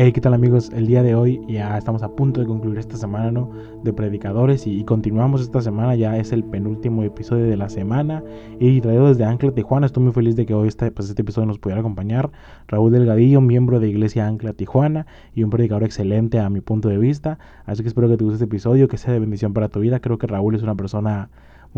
Hey, ¿qué tal amigos? El día de hoy ya estamos a punto de concluir esta semana ¿no? de predicadores y, continuamos esta semana, ya es el penúltimo episodio de la semana y traído desde Ancla Tijuana, estoy muy feliz de que hoy este, pues, este episodio nos pudiera acompañar Raúl Delgadillo, miembro de Iglesia Ancla Tijuana y un predicador excelente a mi punto de vista, así que espero que te guste este episodio, que sea de bendición para tu vida, creo que Raúl es una persona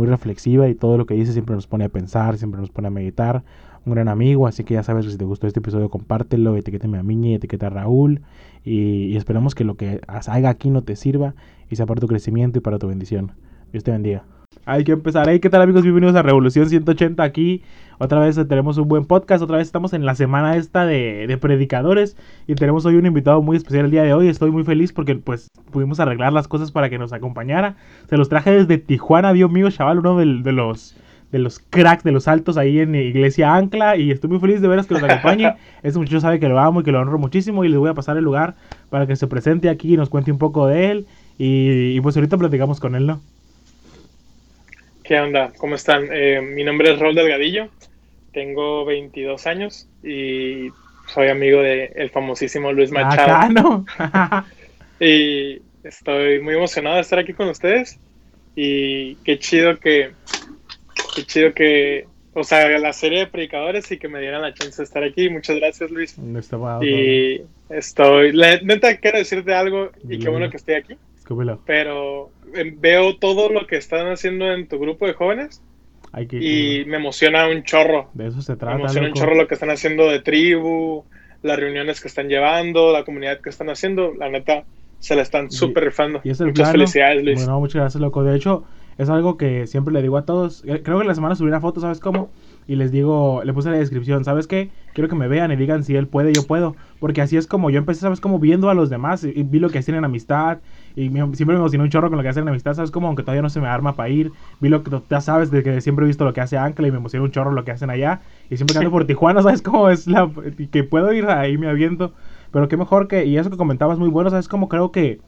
muy reflexiva y todo lo que dice siempre nos pone a pensar, siempre nos pone a meditar, un gran amigo, así que ya sabes que si te gustó este episodio compártelo, etiquétame a Miña y etiqueta a Raúl y, esperamos que lo que haga aquí no te sirva y sea para tu crecimiento y para tu bendición. Dios te bendiga. Hay que empezar. Hey, ¿qué tal amigos? Bienvenidos a Revolución 180 aquí. Otra vez tenemos un buen podcast. Otra vez estamos en la semana esta de, de, predicadores. Y tenemos hoy un invitado muy especial el día de hoy. Estoy muy feliz porque pues pudimos arreglar las cosas para que nos acompañara. Se los traje desde Tijuana, Dios mío, chaval, uno de los de los cracks, de los altos ahí en Iglesia Ancla. Y estoy muy feliz de veros que nos acompañe. Este muchacho sabe que lo amo y que lo honro muchísimo. Y le voy a pasar el lugar para que se presente aquí y nos cuente un poco de él. Y, pues ahorita platicamos con él, ¿no? ¿Qué onda? ¿Cómo están? Eh, mi nombre es Rol Delgadillo. Tengo 22 años y soy amigo del el famosísimo Luis Machado. Acá, ¿no? y estoy muy emocionado de estar aquí con ustedes. Y qué chido que Qué chido que, o sea, la serie de predicadores y que me dieran la chance de estar aquí. Muchas gracias, Luis. y estoy, neta, quiero decirte algo y qué bueno que estoy aquí. Pero eh, veo todo lo que están haciendo en tu grupo de jóvenes y me emociona un chorro. De eso se trata. Me emociona un chorro lo que están haciendo de tribu, las reuniones que están llevando, la comunidad que están haciendo. La neta, se la están súper rifando. muchas felicidades, Luis. Bueno, muchas gracias, loco. De hecho, es algo que siempre le digo a todos. Eh, creo que la semana subí una foto, ¿sabes cómo? Y les digo, le puse la descripción, ¿sabes qué? Quiero que me vean y digan si él puede, yo puedo. Porque así es como yo empecé, ¿sabes? Como viendo a los demás y, vi lo que hacen en amistad. Y siempre me emocionó un chorro con lo que hacen en amistad, ¿sabes? Como aunque todavía no se me arma para ir. Vi lo que ya sabes, de que siempre he visto lo que hace Ancla y me emociona un chorro lo que hacen allá. Y siempre ando por Tijuana, ¿sabes? Cómo es la. que puedo ir ahí, me aviento. Pero qué mejor que. Y eso que comentabas muy bueno, ¿sabes? Como creo que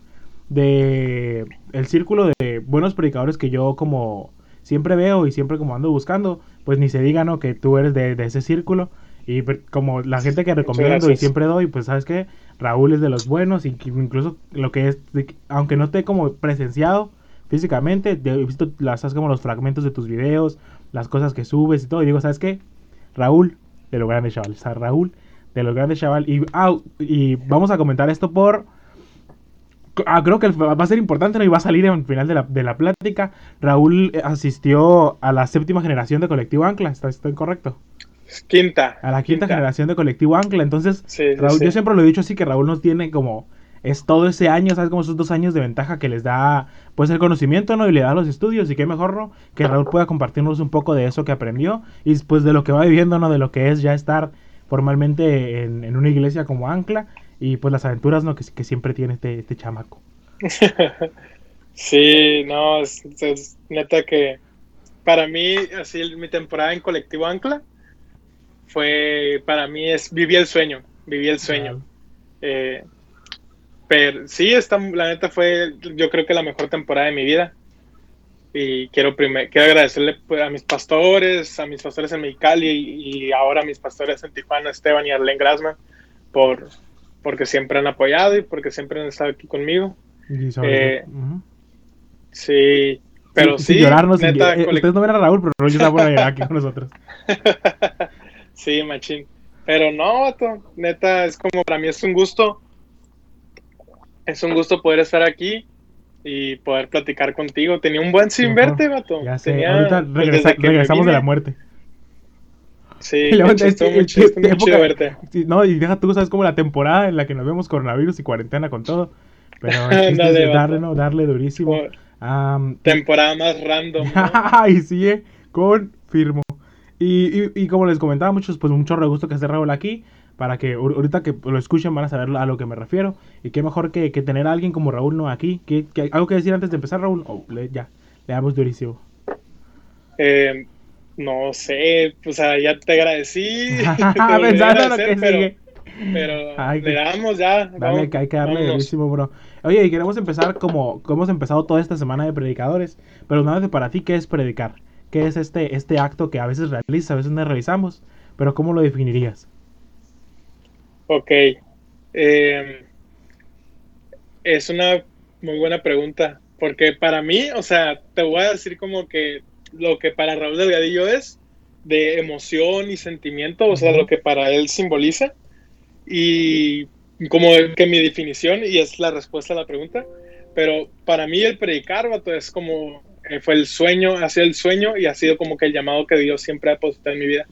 de el círculo de buenos predicadores que yo como siempre veo y siempre como ando buscando, pues ni se diga, ¿no? Que tú eres de, ese círculo. Y como la gente que recomiendo y siempre doy, pues sabes que Raúl es de los buenos, y incluso lo que es, aunque no te como presenciado físicamente, he visto las como los fragmentos de tus videos, las cosas que subes y todo, y digo, ¿sabes qué? Raúl de los grandes o sea, Raúl de los grandes chavales. Y, ah, y vamos a comentar esto por Ah, creo que va a ser importante, ¿no? Y va a salir en el final de la, de la plática. Raúl eh, asistió a la séptima generación de Colectivo Ancla, ¿está, estoy correcto? Quinta. A la quinta, generación de Colectivo Ancla. Entonces, Raúl, yo siempre lo he dicho así que Raúl nos tiene como. Es todo ese año, ¿sabes? Como esos dos años de ventaja que les da, pues, el conocimiento, ¿no? Y le da los estudios. Y qué mejor, ¿no? Que Raúl pueda compartirnos un poco de eso que aprendió. Y pues de lo que va viviendo, ¿no? De lo que es ya estar formalmente en, en una iglesia como Ancla y pues las aventuras ¿no? que, que siempre tiene este, este chamaco. sí, no, es, neta que para mí, así mi temporada en Colectivo Ancla fue, para mí es, viví el sueño, viví el sueño. Eh, pero sí, esta, la neta fue, yo creo que la mejor temporada de mi vida. Y quiero, primer, quiero agradecerle pues, a mis pastores, a mis pastores en Mexicali y, y ahora a mis pastores en Tijuana, Esteban y Arlene Grasman, por, porque siempre han apoyado y porque siempre han estado aquí conmigo. Eh, sí, pero sí. llorarnos. Neta, eh, ustedes no ven a Raúl, pero Raúl está por aquí con nosotros. sí, machín. Pero no, vato, neta, es como para mí es un gusto. Es un gusto poder estar aquí y poder platicar contigo. Tenía un buen sin verte, vato. Ya sé, ahorita regresamos de la muerte. Sí, verte. no, y deja tú, sabes como la temporada en la que nos vemos coronavirus y cuarentena con todo. Pero es darle, ¿no? darle durísimo. temporada más random. Ay, sí, eh, confirmo. Y, y, y, como les comentaba muchos, pues mucho gusto que esté Raúl aquí. Para que ahorita que lo escuchen van a saber a lo que me refiero. Y qué mejor que, que tener a alguien como Raúl no aquí. ¿Qué, algo que decir antes de empezar, Raúl? Oh, ya, le damos durísimo. Eh, no sé, pues ya te agradecí. Pensando lo que pero, sigue. Pero le damos ya. Dale, que hay que darle durísimo, bro. Oye, y queremos empezar como, como hemos empezado toda esta semana de predicadores. Pero nada de para ti, ¿qué es predicar? ¿Qué es este, este acto que a veces realizas, a veces no realizamos? Pero ¿cómo lo definirías? Ok. Eh, es una muy buena pregunta, porque para mí, o sea, te voy a decir como que lo que para Raúl Delgadillo es de emoción y sentimiento, o sea, lo que para él simboliza, y como que mi definición, y es la respuesta a la pregunta, pero para mí el predicar, es como, eh, fue el sueño, ha sido el sueño y ha sido como que el llamado que Dios siempre ha depositado en mi vida.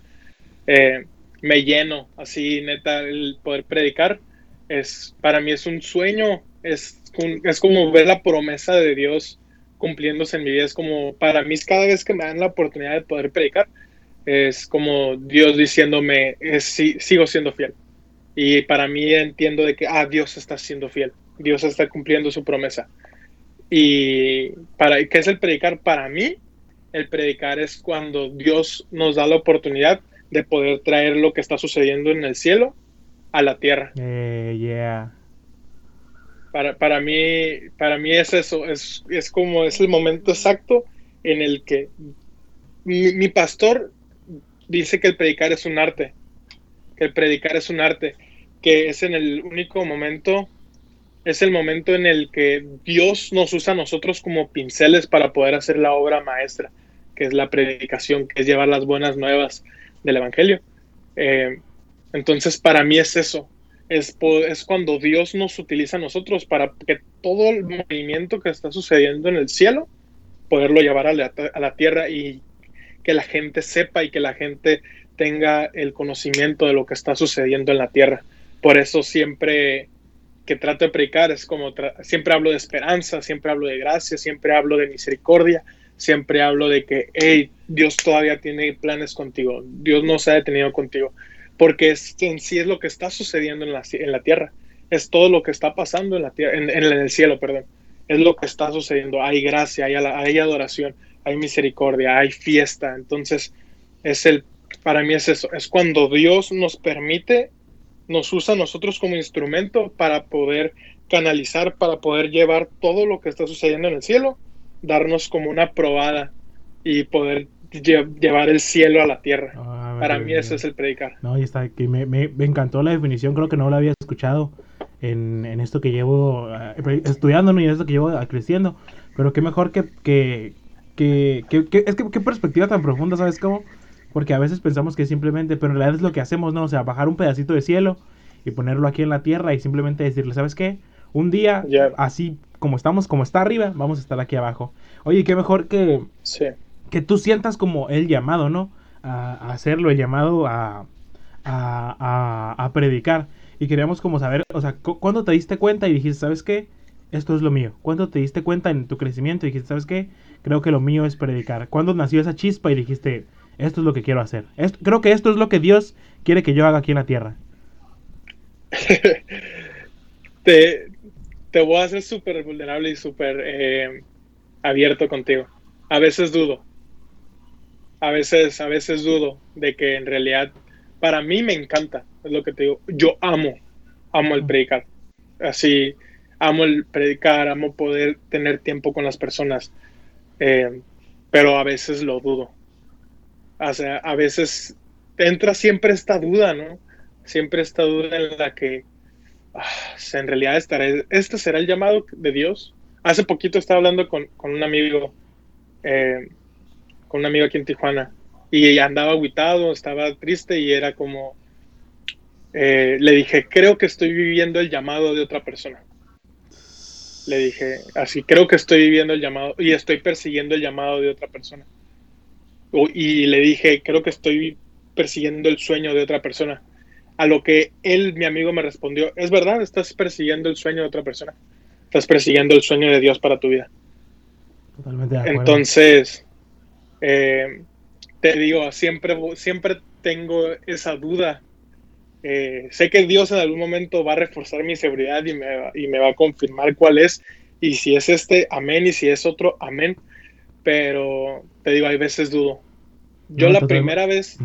Eh, me lleno, así neta, el poder predicar, es, para mí es un sueño, es, es como ver la promesa de Dios cumpliéndose en mi vida, es como, para mí cada vez que me dan la oportunidad de poder predicar, es como Dios diciéndome, es, sigo siendo fiel. Y para mí entiendo de que, ah, Dios está siendo fiel, Dios está cumpliendo su promesa. Y para ¿qué es el predicar? Para mí, el predicar es cuando Dios nos da la oportunidad de poder traer lo que está sucediendo en el cielo a la tierra. Eh, yeah. Para, para, mí, para mí es eso, es, es como es el momento exacto en el que mi, pastor dice que el predicar es un arte, que el predicar es un arte, que es en el único momento, es el momento en el que Dios nos usa a nosotros como pinceles para poder hacer la obra maestra, que es la predicación, que es llevar las buenas nuevas del Evangelio. Eh, entonces, para mí es eso, es, es cuando Dios nos utiliza a nosotros para que todo el movimiento que está sucediendo en el cielo, poderlo llevar a la, a la tierra y que la gente sepa y que la gente tenga el conocimiento de lo que está sucediendo en la tierra. Por eso siempre que trato de predicar es como siempre hablo de esperanza, siempre hablo de gracia, siempre hablo de misericordia, siempre hablo de que, hey, Dios todavía tiene planes contigo, Dios no se ha detenido contigo porque es, en sí es lo que está sucediendo en la, en la tierra, es todo lo que está pasando en, la tierra, en, el cielo, perdón, es lo que está sucediendo, hay gracia, hay, hay adoración, hay misericordia, hay fiesta, entonces es el, para mí es eso, es cuando Dios nos permite, nos usa a nosotros como instrumento para poder canalizar, para poder llevar todo lo que está sucediendo en el cielo, darnos como una probada y poder llevar el cielo a la tierra. Ah, Para mí eso es el predicar. No, y está, que me, me, encantó la definición, creo que no la había escuchado en, en esto que llevo eh, estudiando y en esto que llevo creciendo. Pero qué mejor que, que, que, que, es que qué perspectiva tan profunda, ¿sabes cómo? Porque a veces pensamos que simplemente, pero en realidad es lo que hacemos, ¿no? O sea, bajar un pedacito de cielo y ponerlo aquí en la tierra y simplemente decirle, ¿sabes qué? Un día, así como estamos, como está arriba, vamos a estar aquí abajo. Oye, qué mejor que, sí que tú sientas como el llamado, ¿no? A, hacerlo, el llamado a, a, predicar. Y queríamos como saber, o sea, ¿cuándo te diste cuenta y dijiste, ¿sabes qué? Esto es lo mío. ¿Cuándo te diste cuenta en tu crecimiento y dijiste, ¿sabes qué? Creo que lo mío es predicar. ¿Cuándo nació esa chispa y dijiste, esto es lo que quiero hacer? creo que esto es lo que Dios quiere que yo haga aquí en la tierra. te, te voy a hacer súper vulnerable y súper eh, abierto contigo. A veces dudo a veces, a veces dudo de que en realidad para mí me encanta, es lo que te digo, yo amo, amo el predicar, así, amo el predicar, amo poder tener tiempo con las personas, eh, pero a veces lo dudo, o sea, a veces entra siempre esta duda, ¿no? Siempre esta duda en la que ah, en realidad estaré, este será el llamado de Dios. Hace poquito estaba hablando con, con un amigo eh, con un amigo aquí en Tijuana y andaba aguitado, estaba triste y era como, eh, le dije, creo que estoy viviendo el llamado de otra persona. Le dije, así, creo que estoy viviendo el llamado y estoy persiguiendo el llamado de otra persona. Y le dije, creo que estoy persiguiendo el sueño de otra persona. A lo que él, mi amigo, me respondió, es verdad, estás persiguiendo el sueño de otra persona. Estás persiguiendo el sueño de Dios para tu vida. Totalmente de acuerdo. Entonces, eh, te digo, siempre, siempre tengo esa duda. Eh, sé que Dios en algún momento va a reforzar mi seguridad y me, y me, va a confirmar cuál es. Y si es este, amén. Y si es otro, amén. Pero te digo, hay veces dudo. Yo la primera vez...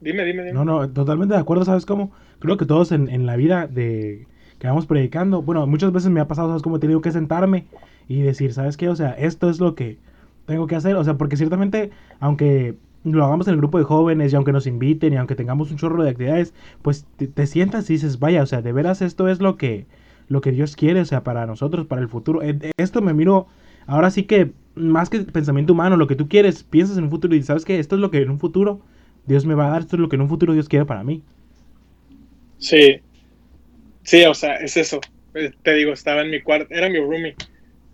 Dime, dime, dime. No, no, totalmente de acuerdo, ¿sabes cómo? Creo que todos en, en la vida de que vamos predicando, bueno, muchas veces me ha pasado, ¿sabes cómo? He tenido que sentarme y decir, ¿sabes qué? O sea, esto es lo que tengo que hacer. O sea, porque ciertamente, aunque lo hagamos en el grupo de jóvenes y aunque nos inviten y aunque tengamos un chorro de actividades, pues te, sientas y dices, vaya, o sea, de veras esto es lo que, lo que Dios quiere, o sea, para nosotros, para el futuro. E, esto me miro, ahora sí que más que pensamiento humano, lo que tú quieres, piensas en un futuro y sabes que esto es lo que en un futuro Dios me va a dar, esto es lo que en un futuro Dios quiere para mí. Sí, sí, o sea, es eso. Eh, te digo, estaba en mi cuarto, era mi roomie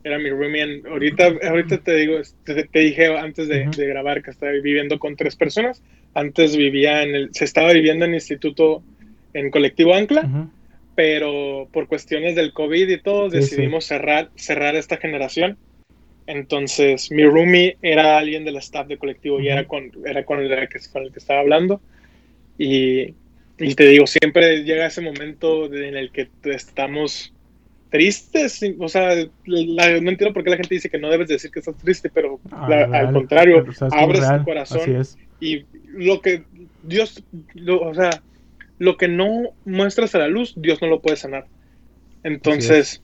era mi roomie. ahorita, ahorita te digo, te, dije antes de, grabar que estaba viviendo con tres personas. Antes vivía en el, se estaba viviendo en instituto, en colectivo Ancla, pero por cuestiones del COVID y todo, decidimos cerrar, cerrar esta generación. Entonces, mi roomie era alguien del staff de colectivo y era con, era con el, que, con el que estaba hablando. Y, y te digo, siempre llega ese momento en el que estamos tristes, o sea, no entiendo por qué la gente dice que no debes decir que estás triste, pero ah, al contrario, abres tu corazón y lo que Dios, o sea, lo que no muestras a la luz, Dios no lo puede sanar. Entonces,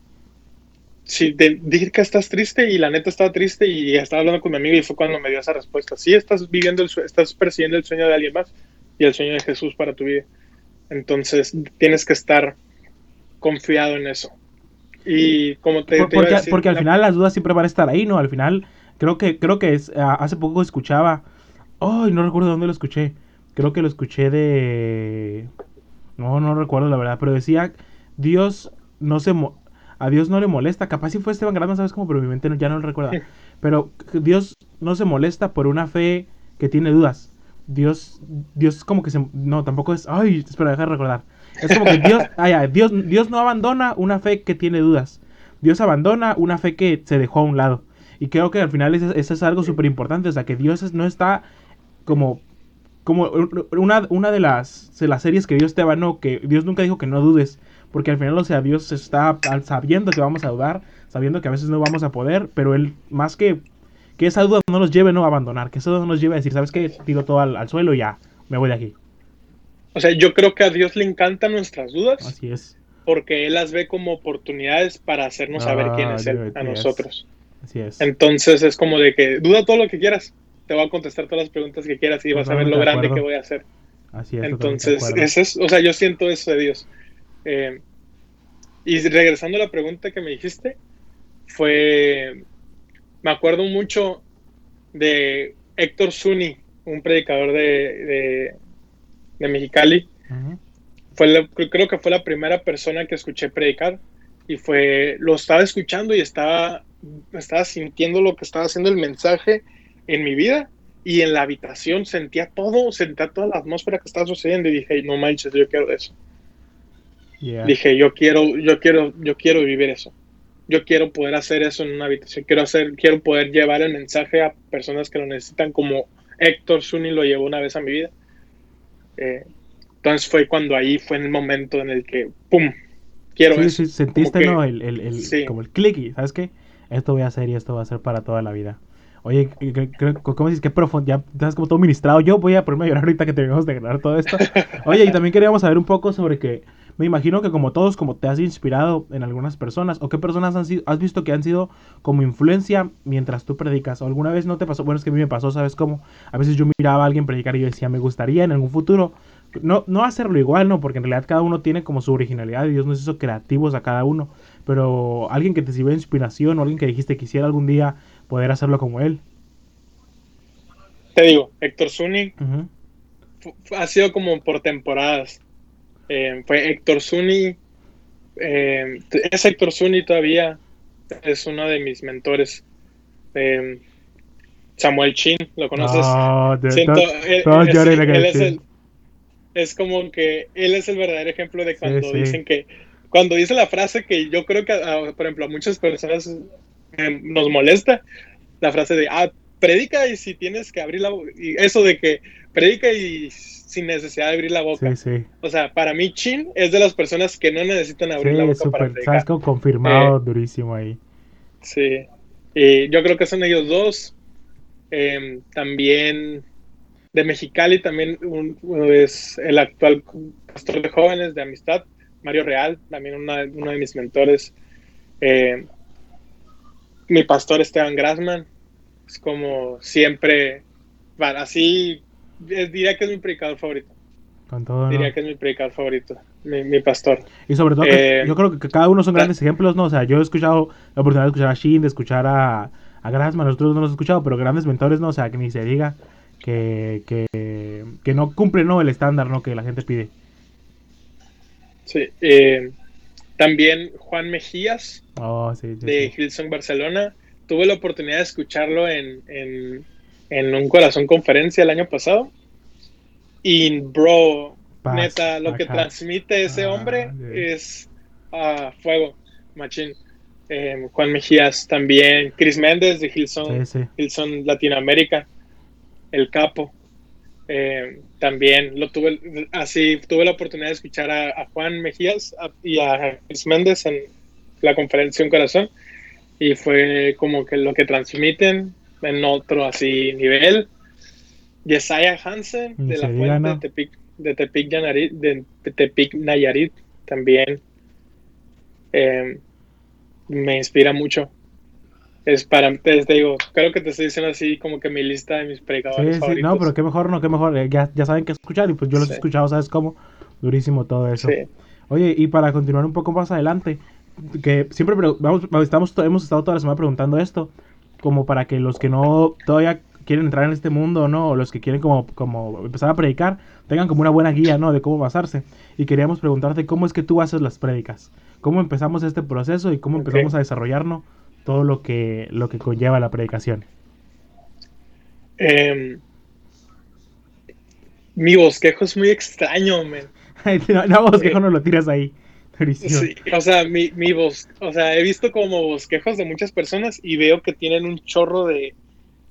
si te dije que estás triste y la neta estaba triste y estaba hablando con mi amiga y fue cuando me dio esa respuesta. Sí, estás viviendo, el estás persiguiendo el sueño de alguien más y el sueño de Jesús para tu vida. Entonces, tienes que estar confiado en eso. Y como te, porque, porque al final las dudas siempre van a estar ahí, ¿no? Al final, creo que, creo que es, hace poco escuchaba, ay, no recuerdo dónde lo escuché, creo que lo escuché de, no, no recuerdo la verdad, pero decía, Dios no se, a Dios no le molesta, capaz si fue Esteban Grande, ¿sabes cómo? Pero mi mente ya no lo recuerda, pero Dios no se molesta por una fe que tiene dudas. Dios, Dios como que se, no, tampoco es, ay, espera, deja de recordar. Es como que Dios, ah, Dios, Dios no abandona una fe que tiene dudas. Dios abandona una fe que se dejó a un lado. Y creo que al final eso, es algo súper importante. O sea, que Dios no está como como una, una de las, de las series que Dios te abanó, que Dios nunca dijo que no dudes, porque al final, o sea, Dios está sabiendo que vamos a dudar, sabiendo que a veces no vamos a poder, pero Él, más que que esa duda no nos lleve no a abandonar, que esa duda no nos lleve a decir, ¿sabes qué? Tiro todo al, al suelo y ya, me voy de aquí. O sea, yo creo que a Dios le encantan nuestras dudas. Así es. Porque Él las ve como oportunidades para hacernos saber quién es Él a nosotros. Así es. Entonces es como de que duda todo lo que quieras. Te voy a contestar todas las preguntas que quieras y vas a ver lo grande que voy a hacer. Así es. Entonces, es, o sea, yo siento eso de Dios. Eh, y regresando a la pregunta que me dijiste, fue, me acuerdo mucho de Héctor Zuni, un predicador de, de Mexicali. fue creo que fue la primera persona que escuché predicar y fue, lo estaba escuchando y estaba, estaba sintiendo lo que estaba haciendo el mensaje en mi vida y en la habitación sentía todo, sentía toda la atmósfera que estaba sucediendo y dije, no manches, yo quiero eso. Dije, yo quiero, yo quiero, yo quiero vivir eso. Yo quiero poder hacer eso en una habitación. Quiero hacer, quiero poder llevar el mensaje a personas que lo necesitan como Héctor Zuni lo llevó una vez a mi vida. Eh, entonces fue cuando ahí fue el momento en el que, ¡pum! Quiero sí, Sí, sentiste, ¿no? El, el, el Como el click y, ¿sabes qué? Esto voy a hacer y esto va a ser para toda la vida. Oye, ¿cómo dices? Qué profundo, ya estás como todo ministrado. Yo voy a ponerme a llorar ahorita que terminamos de grabar todo esto. Oye, y también queríamos saber un poco sobre que, me imagino que como todos, como te has inspirado en algunas personas, o qué personas han sido, has visto que han sido como influencia mientras tú predicas, o alguna vez no te pasó, bueno, es que a mí me pasó, ¿sabes cómo? A veces yo miraba a alguien predicar y yo decía, me gustaría en algún futuro, no, no hacerlo igual, ¿no? Porque en realidad cada uno tiene como su originalidad y Dios nos hizo creativos a cada uno, pero alguien que te sirvió de inspiración o alguien que dijiste quisiera algún día poder hacerlo como él. Te digo, Héctor Zuni ha sido como por temporadas. Eh, fue Héctor Zuni. Eh, es Héctor Zuni todavía. Es uno de mis mentores. Eh, Samuel Chin, ¿lo conoces? es, como que él es el verdadero ejemplo de cuando dicen que, cuando dice la frase que yo creo que, por ejemplo, a muchas personas nos molesta, la frase de, ah, predica y si tienes que abrir la. Y eso de que predica y sin necesidad de abrir la boca. Sí, sí. O sea, para mí Chin es de las personas que no necesitan abrir la boca para predicar. Sabes como confirmado eh, durísimo ahí. Sí. Y yo creo que son ellos dos. Em, también de Mexicali también uno es el actual pastor de jóvenes de amistad, Mario Real, también uno de mis mentores. Eh, mi pastor Esteban Grassman, como siempre así diría que es mi predicador favorito. Con todo, Diría que es mi predicador favorito, mi, pastor. Y sobre todo, eh, yo creo que cada uno son grandes ejemplos, ¿no? O sea, yo he escuchado la oportunidad de escuchar a Shin, de escuchar a, a Grassman, nosotros no los hemos escuchado, pero grandes mentores, ¿no? O sea, que ni se diga que, que, que no cumple, ¿no? El estándar, ¿no? Que la gente pide. Sí, eh, también Juan Mejías oh, de Hilson Barcelona. Tuve la oportunidad de escucharlo en, en, un corazón conferencia el año pasado. Y, bro, neta, lo que transmite ese ah, hombre es uh, fuego, machín. Eh, Juan Mejías también, Chris Méndez de Hilson, Hilson Latinoamérica, el capo. Eh, también lo tuve, así tuve la oportunidad de escuchar a, Juan Mejías y a Chris Méndez en la conferencia Un Corazón y fue como que lo que transmiten en otro así nivel. Yesaya Hansen de la fuente de Tepic, de Tepic, Nayarit, de Tepic Nayarit también eh, me inspira mucho es para, te, digo, creo que te estoy diciendo así como que mi lista de mis predicadores sí, sí, no, pero qué mejor, no, qué mejor, eh, ya, ya saben qué escuchar y pues yo los he escuchado, ¿sabes cómo? Durísimo todo eso. Oye, y para continuar un poco más adelante, que siempre vamos, estamos, hemos estado toda la semana preguntando esto, como para que los que no todavía quieren entrar en este mundo, ¿no? O los que quieren como, como empezar a predicar, tengan como una buena guía, ¿no? De cómo basarse. Y queríamos preguntarte cómo es que tú haces las prédicas, cómo empezamos este proceso y cómo empezamos a desarrollarnos todo lo que, lo que conlleva la predicación? Em, mi bosquejo es muy extraño, man. no, bosquejo eh, no lo tiras ahí. Sí, o sea, mi, mi o sea, he visto como bosquejos de muchas personas y veo que tienen un chorro de,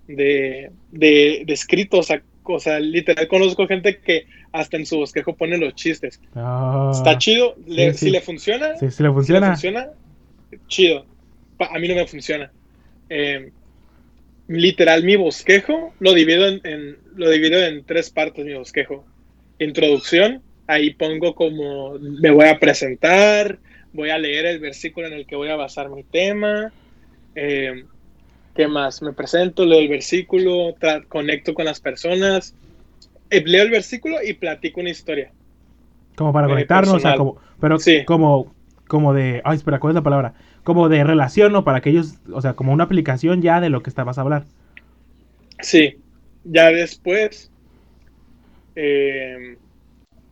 de, de, escritos, o sea, literal conozco gente que hasta en su bosquejo pone los chistes. Ah, Está chido, si le funciona, si le funciona, le funciona, chido a mí no me funciona. Eh, literal, mi bosquejo lo divido en, lo divido en tres partes, mi bosquejo. Introducción, ahí pongo como me voy a presentar, voy a leer el versículo en el que voy a basar mi tema. Eh, ¿Qué más? Me presento, leo el versículo, conecto con las personas, eh, leo el versículo y platico una historia. Como para conectarnos, o sea, como, pero como, como de, ay, espera, ¿cuál es la palabra? como de relación, ¿no? Para que ellos, o sea, como una aplicación ya de lo que estabas a hablar. Sí, ya después eh,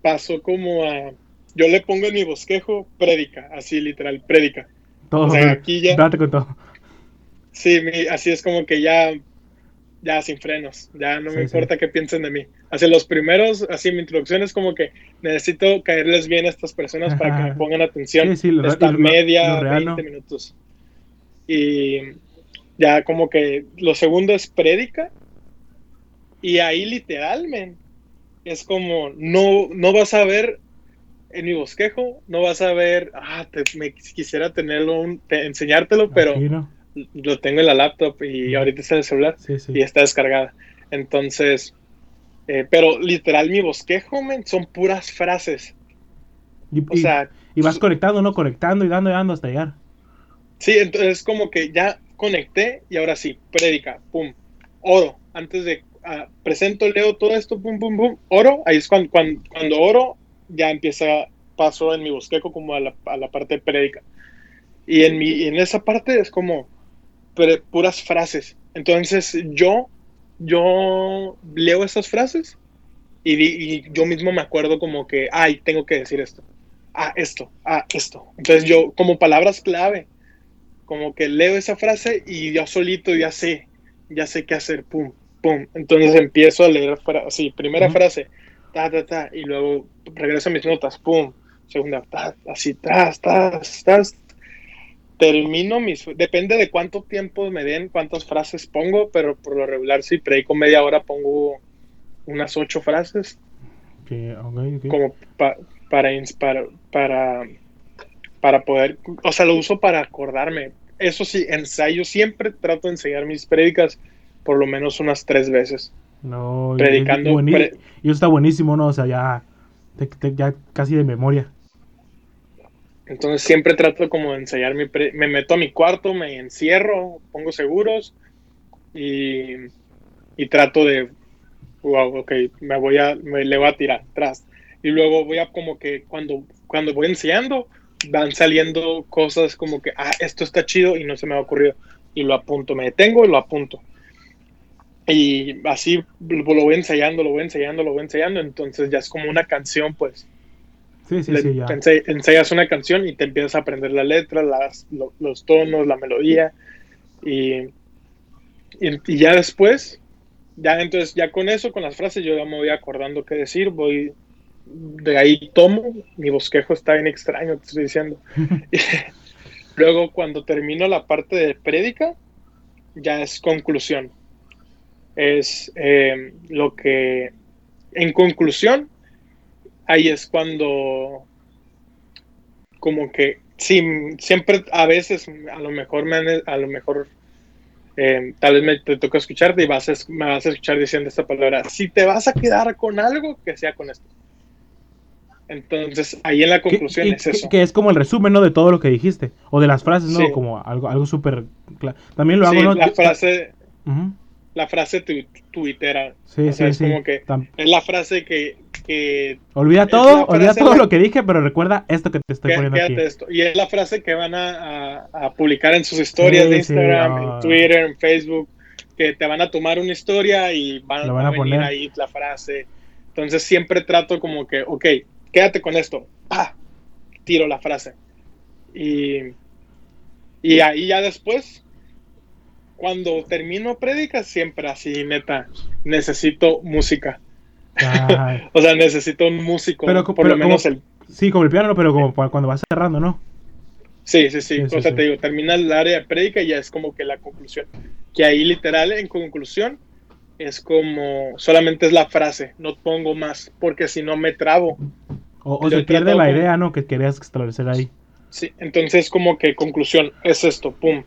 pasó como a, yo le pongo en mi bosquejo prédica, así literal, prédica. Todo, o sea, aquí ya. Date con todo. Sí, así es como que ya ya sin frenos, ya no me importa qué piensen de mí. Así los primeros, así mi introducción es como que necesito caerles bien a estas personas para que me pongan atención. Sí, esta media, 20 minutos. Y ya como que lo segundo es prédica. Y ahí literalmente es como, no, no vas a ver en mi bosquejo, no vas a ver, ah, me quisiera tenerlo, enseñártelo, pero lo tengo en la laptop y ahorita está en el celular y está descargada. Entonces, eh, pero literal mi bosquejo, son puras frases. Y, o sea, y vas conectando, ¿no? Conectando y dando y dando hasta llegar. Sí, entonces como que ya conecté y ahora sí, prédica, pum, oro. Antes de ah, presento, leo todo esto, pum, pum, pum, oro. Ahí es cuando, cuando, cuando oro, ya empieza, paso en mi bosquejo como a la, a la parte prédica. Y en, mi, en esa parte es como, puras frases. Entonces yo, yo leo esas frases y, yo mismo me acuerdo como que, ay, tengo que decir esto. Ah, esto, ah, esto. Entonces yo, como palabras clave, como que leo esa frase y yo solito ya sé, ya sé qué hacer, pum, pum. Entonces empiezo a leer así, primera frase, ta, ta, ta, y luego regreso a mis notas, pum, segunda, ta, así, tas, tas, tas, termino mis... Depende de cuánto tiempo me den, cuántas frases pongo, pero por lo regular si predico media hora pongo unas ocho frases. Como para, para, para poder... O sea, lo uso para acordarme. Eso sí, ensayo. Siempre trato de enseñar mis prédicas por lo menos unas tres veces. No, predicando. Y, eso está buenísimo, ¿no? O sea, ya, ya casi de memoria. Entonces siempre trato como de ensayar mi... me meto a mi cuarto, me encierro, pongo seguros y, trato de wow, ok, me voy a, me, le voy a tirar atrás. Y luego voy a como que cuando, cuando voy enseñando, van saliendo cosas como que, ah, esto está chido y no se me ha ocurrido. Y lo apunto, me detengo y lo apunto. Y así lo voy ensayando, lo voy ensayando, lo voy ensayando. Entonces ya es como una canción, pues. Sí, sí, sí, ya. ensayas una canción y te empiezas a aprender la letra, las, los tonos, la melodía. Y, y, ya después, ya entonces, ya con eso, con las frases, yo ya me voy acordando qué decir, voy, de ahí tomo, mi bosquejo está bien extraño, te estoy diciendo. Luego, cuando termino la parte de prédica, ya es conclusión. Es eh, lo que, en conclusión, ahí es cuando, como que, sí, siempre, a veces, a lo mejor, me, a lo mejor, eh, tal vez me te toca escucharte y vas a, me vas a escuchar diciendo esta palabra. Si te vas a quedar con algo, que sea con esto. Entonces, ahí en la conclusión es eso. Que es como el resumen, ¿no? De todo lo que dijiste. O de las frases, ¿no? Como algo, algo súper... También lo hago, ¿no? La frase... La frase tuitera. Sí, sí, es como que... Es la frase que... que olvida todo, olvida todo lo que dije, pero recuerda esto que te estoy poniendo aquí. Esto. Y es la frase que van a, a, publicar en sus historias de Instagram, en Twitter, en Facebook, que te van a tomar una historia y van, a, poner ahí la frase. Entonces siempre trato como que, ok, quédate con esto. ¡Pah! Tiro la frase. Y, y ahí ya después, cuando termino prédicas, siempre así, neta, necesito música. o sea, necesito un músico, pero, por lo menos el... Sí, como el piano, pero como cuando vas cerrando, ¿no? Sí, sí, sí. o sea, te digo, termina el área de prédica y ya es como que la conclusión. Que ahí literal, en conclusión, es como, solamente es la frase, no pongo más, porque si no me trabo. O, se pierde la idea, ¿no? Que querías establecer ahí. Sí, entonces como que conclusión, es esto, pum.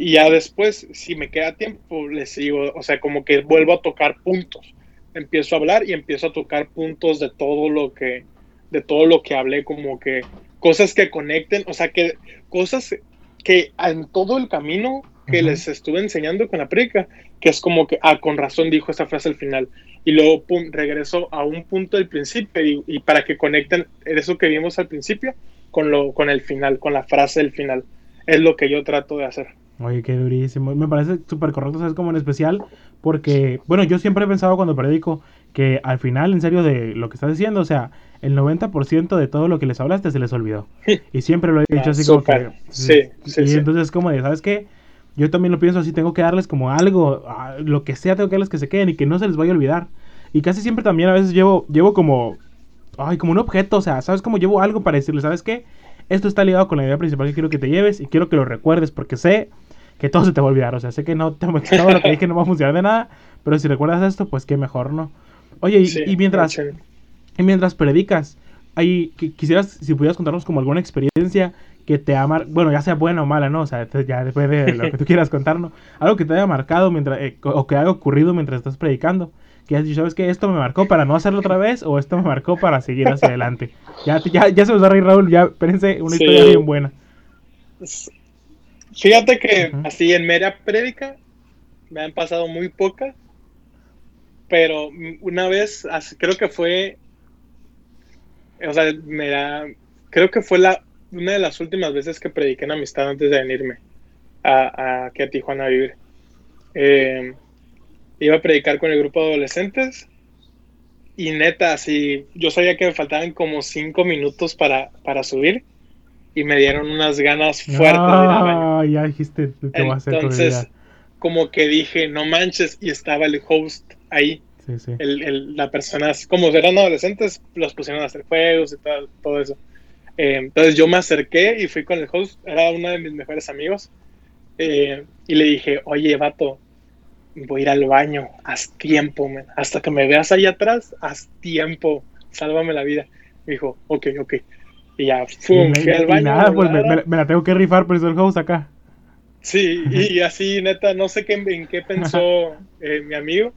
Y ya después, si me queda tiempo, les sigo, o sea, como que vuelvo a tocar puntos. Empiezo a hablar y empiezo a tocar puntos de todo lo que, de todo lo que hablé, como que cosas que conecten, o sea, que cosas que en todo el camino que les estuve enseñando con la prédica, que es como que, ah, con razón dijo esa frase al final. Y luego, pum, regreso a un punto del principio y, para que conecten eso que vimos al principio con, lo, con el final, con la frase del final. Es lo que yo trato de hacer. Oye, qué durísimo. Me parece súper correcto, ¿sabes? Como en especial, porque, bueno, yo siempre he pensado cuando predico que al final, en serio, de lo que estás diciendo, o sea, el 90% de todo lo que les hablaste se les olvidó. Y siempre lo he dicho ah, así como que... Sí, sí, Y entonces, como de, ¿sabes qué? Yo también lo pienso así, tengo que darles como algo, lo que sea, tengo que darles que se queden y que no se les vaya a olvidar. Y casi siempre también a veces llevo, llevo como, ay, como un objeto, o sea, ¿sabes? Como llevo algo para decirles, ¿sabes qué? Esto está ligado con la idea principal que quiero que te lleves y quiero que lo recuerdes porque sé que todo se te va a olvidar, o sea, sé que no, te, todo lo que dije no va a funcionar de nada, pero si recuerdas esto, pues qué mejor, ¿no? Oye, y, mientras, y mientras predicas, ahí, quisieras, si pudieras contarnos como alguna experiencia que te ha marcado, bueno, ya sea buena o mala, ¿no? O sea, ya después de lo que tú quieras contarnos, algo que te haya marcado mientras, eh, o que haya ocurrido mientras estás predicando, que has dicho, ¿sabes qué? Esto me marcó para no hacerlo otra vez o esto me marcó para seguir hacia adelante. Ya, ya, ya se nos va a reír Raúl, ya, espérense, una historia bien buena. Fíjate que así en media prédica me han pasado muy pocas, pero una vez, creo que fue, o sea, me da, creo que fue la una de las últimas veces que prediqué en amistad antes de venirme a, aquí a Tijuana a vivir. Eh, iba a predicar con el grupo de adolescentes y neta, así, yo sabía que me faltaban como cinco minutos para, para subir y me dieron unas ganas fuertes ah, ya dijiste que va a hacer Entonces, como que dije, no manches, y estaba el host ahí. Sí, sí. El, el, la persona, como eran adolescentes, los pusieron a hacer juegos y todo, todo eso. Eh, entonces yo me acerqué y fui con el host, era uno de mis mejores amigos, eh, y le dije, oye, vato, voy a ir al baño, haz tiempo, hasta que me veas ahí atrás, haz tiempo, sálvame la vida. Me dijo, ok, ok. Y ya, fui al baño. nada, pues me, la tengo que rifar por eso el host acá. Sí, y así, neta, no sé qué, en qué pensó eh, mi amigo.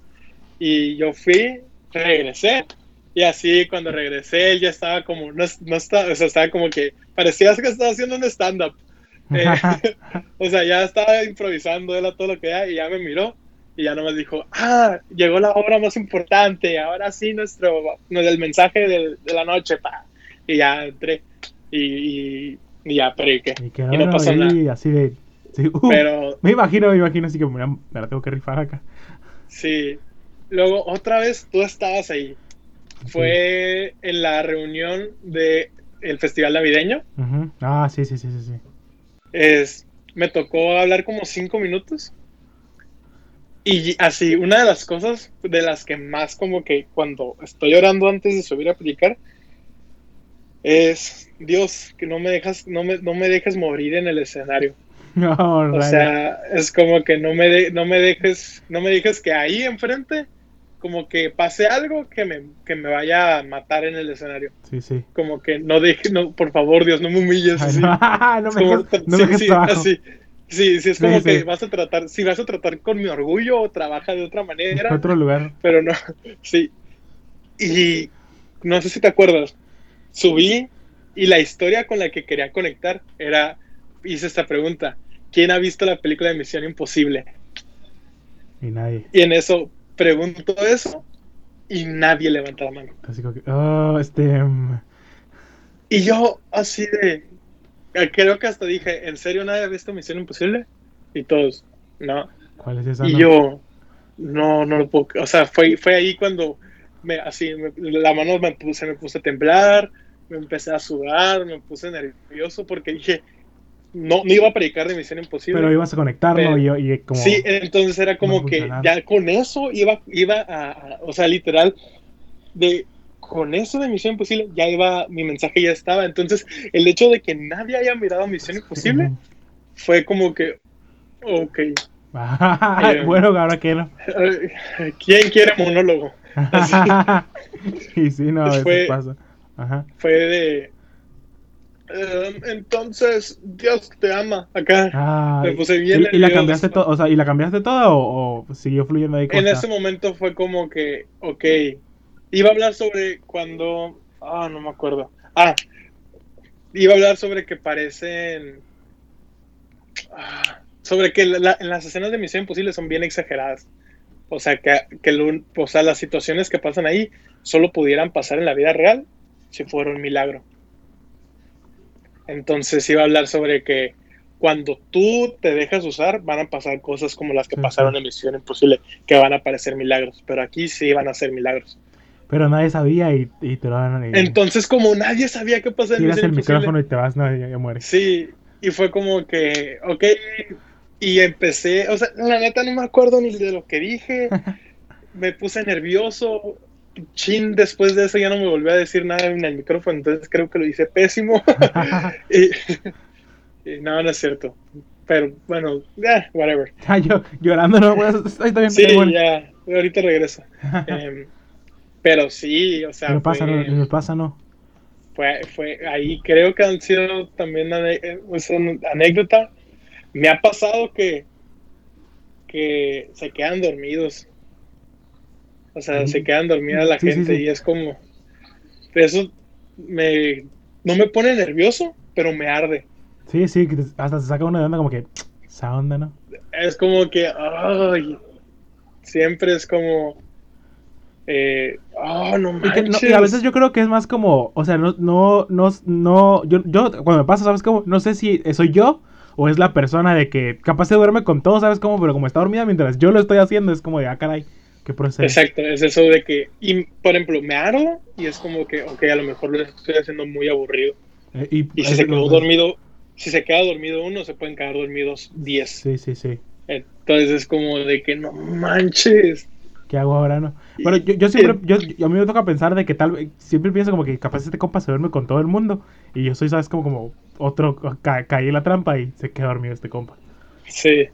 Y yo fui, regresé, y así cuando regresé, él ya estaba como, no, no estaba, o sea, estaba como que, parecía que estaba haciendo un stand-up. Eh, o sea, ya estaba improvisando él a todo lo que era y ya me miró. Y ya nomás dijo, ah, llegó la obra más importante, ahora sí nuestro, el mensaje de, la noche, pa. Y ya entré. Y, y, ya prediqué. Y, y no pasó nada. Así de, uh, Pero, me imagino, me imagino, así que me, la tengo que rifar acá. Sí. Luego, otra vez, tú estabas ahí. Fue en la reunión de el festival navideño. Ah, sí, sí, sí, sí, sí. Es, me tocó hablar como cinco minutos. Y así, una de las cosas de las que más como que cuando estoy orando antes de subir a predicar es, Dios, que no me dejas, no me, no me dejes morir en el escenario. o sea, es como que no me, no me dejes, no me dejes que ahí enfrente como que pase algo que me, que me vaya a matar en el escenario. Sí, sí. Como que no deje, no, por favor, Dios, no me humilles. Así. no, me sí, sí, Sí, sí, es como que vas a tratar, si vas a tratar con mi orgullo o trabaja de otra manera. En otro lugar. Pero no, sí. Y no sé si te acuerdas, subí y la historia con la que quería conectar era, hice esta pregunta, ¿quién ha visto la película de Misión Imposible? Y nadie. Y en eso pregunto eso y nadie levanta la mano. Así que, oh, este... Mm. Y yo así de... Creo que hasta dije, ¿en serio nadie ha visto Misión Imposible? Y todos, no. ¿Cuál es esa? Y yo, no, no lo puedo... O sea, fue, fue ahí cuando me, así, la mano me puse, me puse a temblar, me empecé a sudar, me puse nervioso porque dije, no, no iba a predicar de Misión Imposible. Pero ibas a conectarlo y, como... Sí, entonces era como que ya con eso iba, iba a, o sea, literal, de con eso de Misión Imposible ya iba, mi mensaje ya estaba. Entonces, el hecho de que nadie haya mirado Misión Imposible fue como que, ok. Eh, bueno, ahora que no. ¿Quién quiere monólogo? y sí, no, eso pasa. Ajá. Fue de, Em, entonces, Dios te ama. Acá me puse bien. ¿Y, la cambiaste? O sea, ¿y la cambiaste toda o, siguió fluyendo ahí? En ese momento fue como que, ok. Iba a hablar sobre cuando. Ah, no me acuerdo. Ah, iba a hablar sobre que parecen. Ah, sobre que las escenas de Misión Imposible son bien exageradas. O sea, que, que o sea, las situaciones que pasan ahí solo pudieran pasar en la vida real si fuera un milagro. Entonces iba a hablar sobre que cuando tú te dejas usar, van a pasar cosas como las que pasaron en Misión Imposible, que van a aparecer milagros. Pero aquí sí van a ser milagros. Pero nadie sabía y, te lo van a... Entonces, como nadie sabía qué pasaba en Misión el micrófono y te vas, no, ya, mueres. Sí, y fue como que, ok, y empecé, o sea, la neta no me acuerdo ni de lo que dije. me puse nervioso, chin, después de eso ya no me volvió a decir nada en el micrófono, entonces creo que lo hice pésimo. y, no, no es cierto. Pero bueno, ya, whatever. Ah, yo llorando, no, estoy bien. Sí, ya, ahorita regreso. Em, pero sí, o sea. Pero pasa, no, pasa, ¿no? Fue, fue ahí, creo que han sido también una anécdota. Me ha pasado que, que se quedan dormidos o sea, se quedan dormidas la gente y es como. Eso me, no me pone nervioso, pero me arde. Sí, sí, hasta se saca una de onda como que. Esa onda, ¿no? Es como que. Ay, siempre es como. Eh, oh, no manches. Y, a veces yo creo que es más como, o sea, no, no, no, no, yo, yo cuando me pasa, ¿sabes cómo? No sé si soy yo o es la persona de que capaz se duerme con todo, ¿sabes cómo? Pero como está dormida mientras yo lo estoy haciendo, es como de, ah, caray. Exacto, es eso de que, y, por ejemplo, me ardo y es como que, ok, a lo mejor lo estoy haciendo muy aburrido. Eh, y, si se quedó dormido, si se queda dormido uno, se pueden quedar dormidos diez. Sí, sí, sí. Entonces es como de que no manches. ¿Qué hago ahora, no? Bueno, yo, yo siempre, yo, a mí me toca pensar de que tal vez, siempre pienso como que capaz este compa se duerme con todo el mundo y yo soy, ¿sabes? Como, como otro, caí en la trampa y se queda dormido este compa. Sí,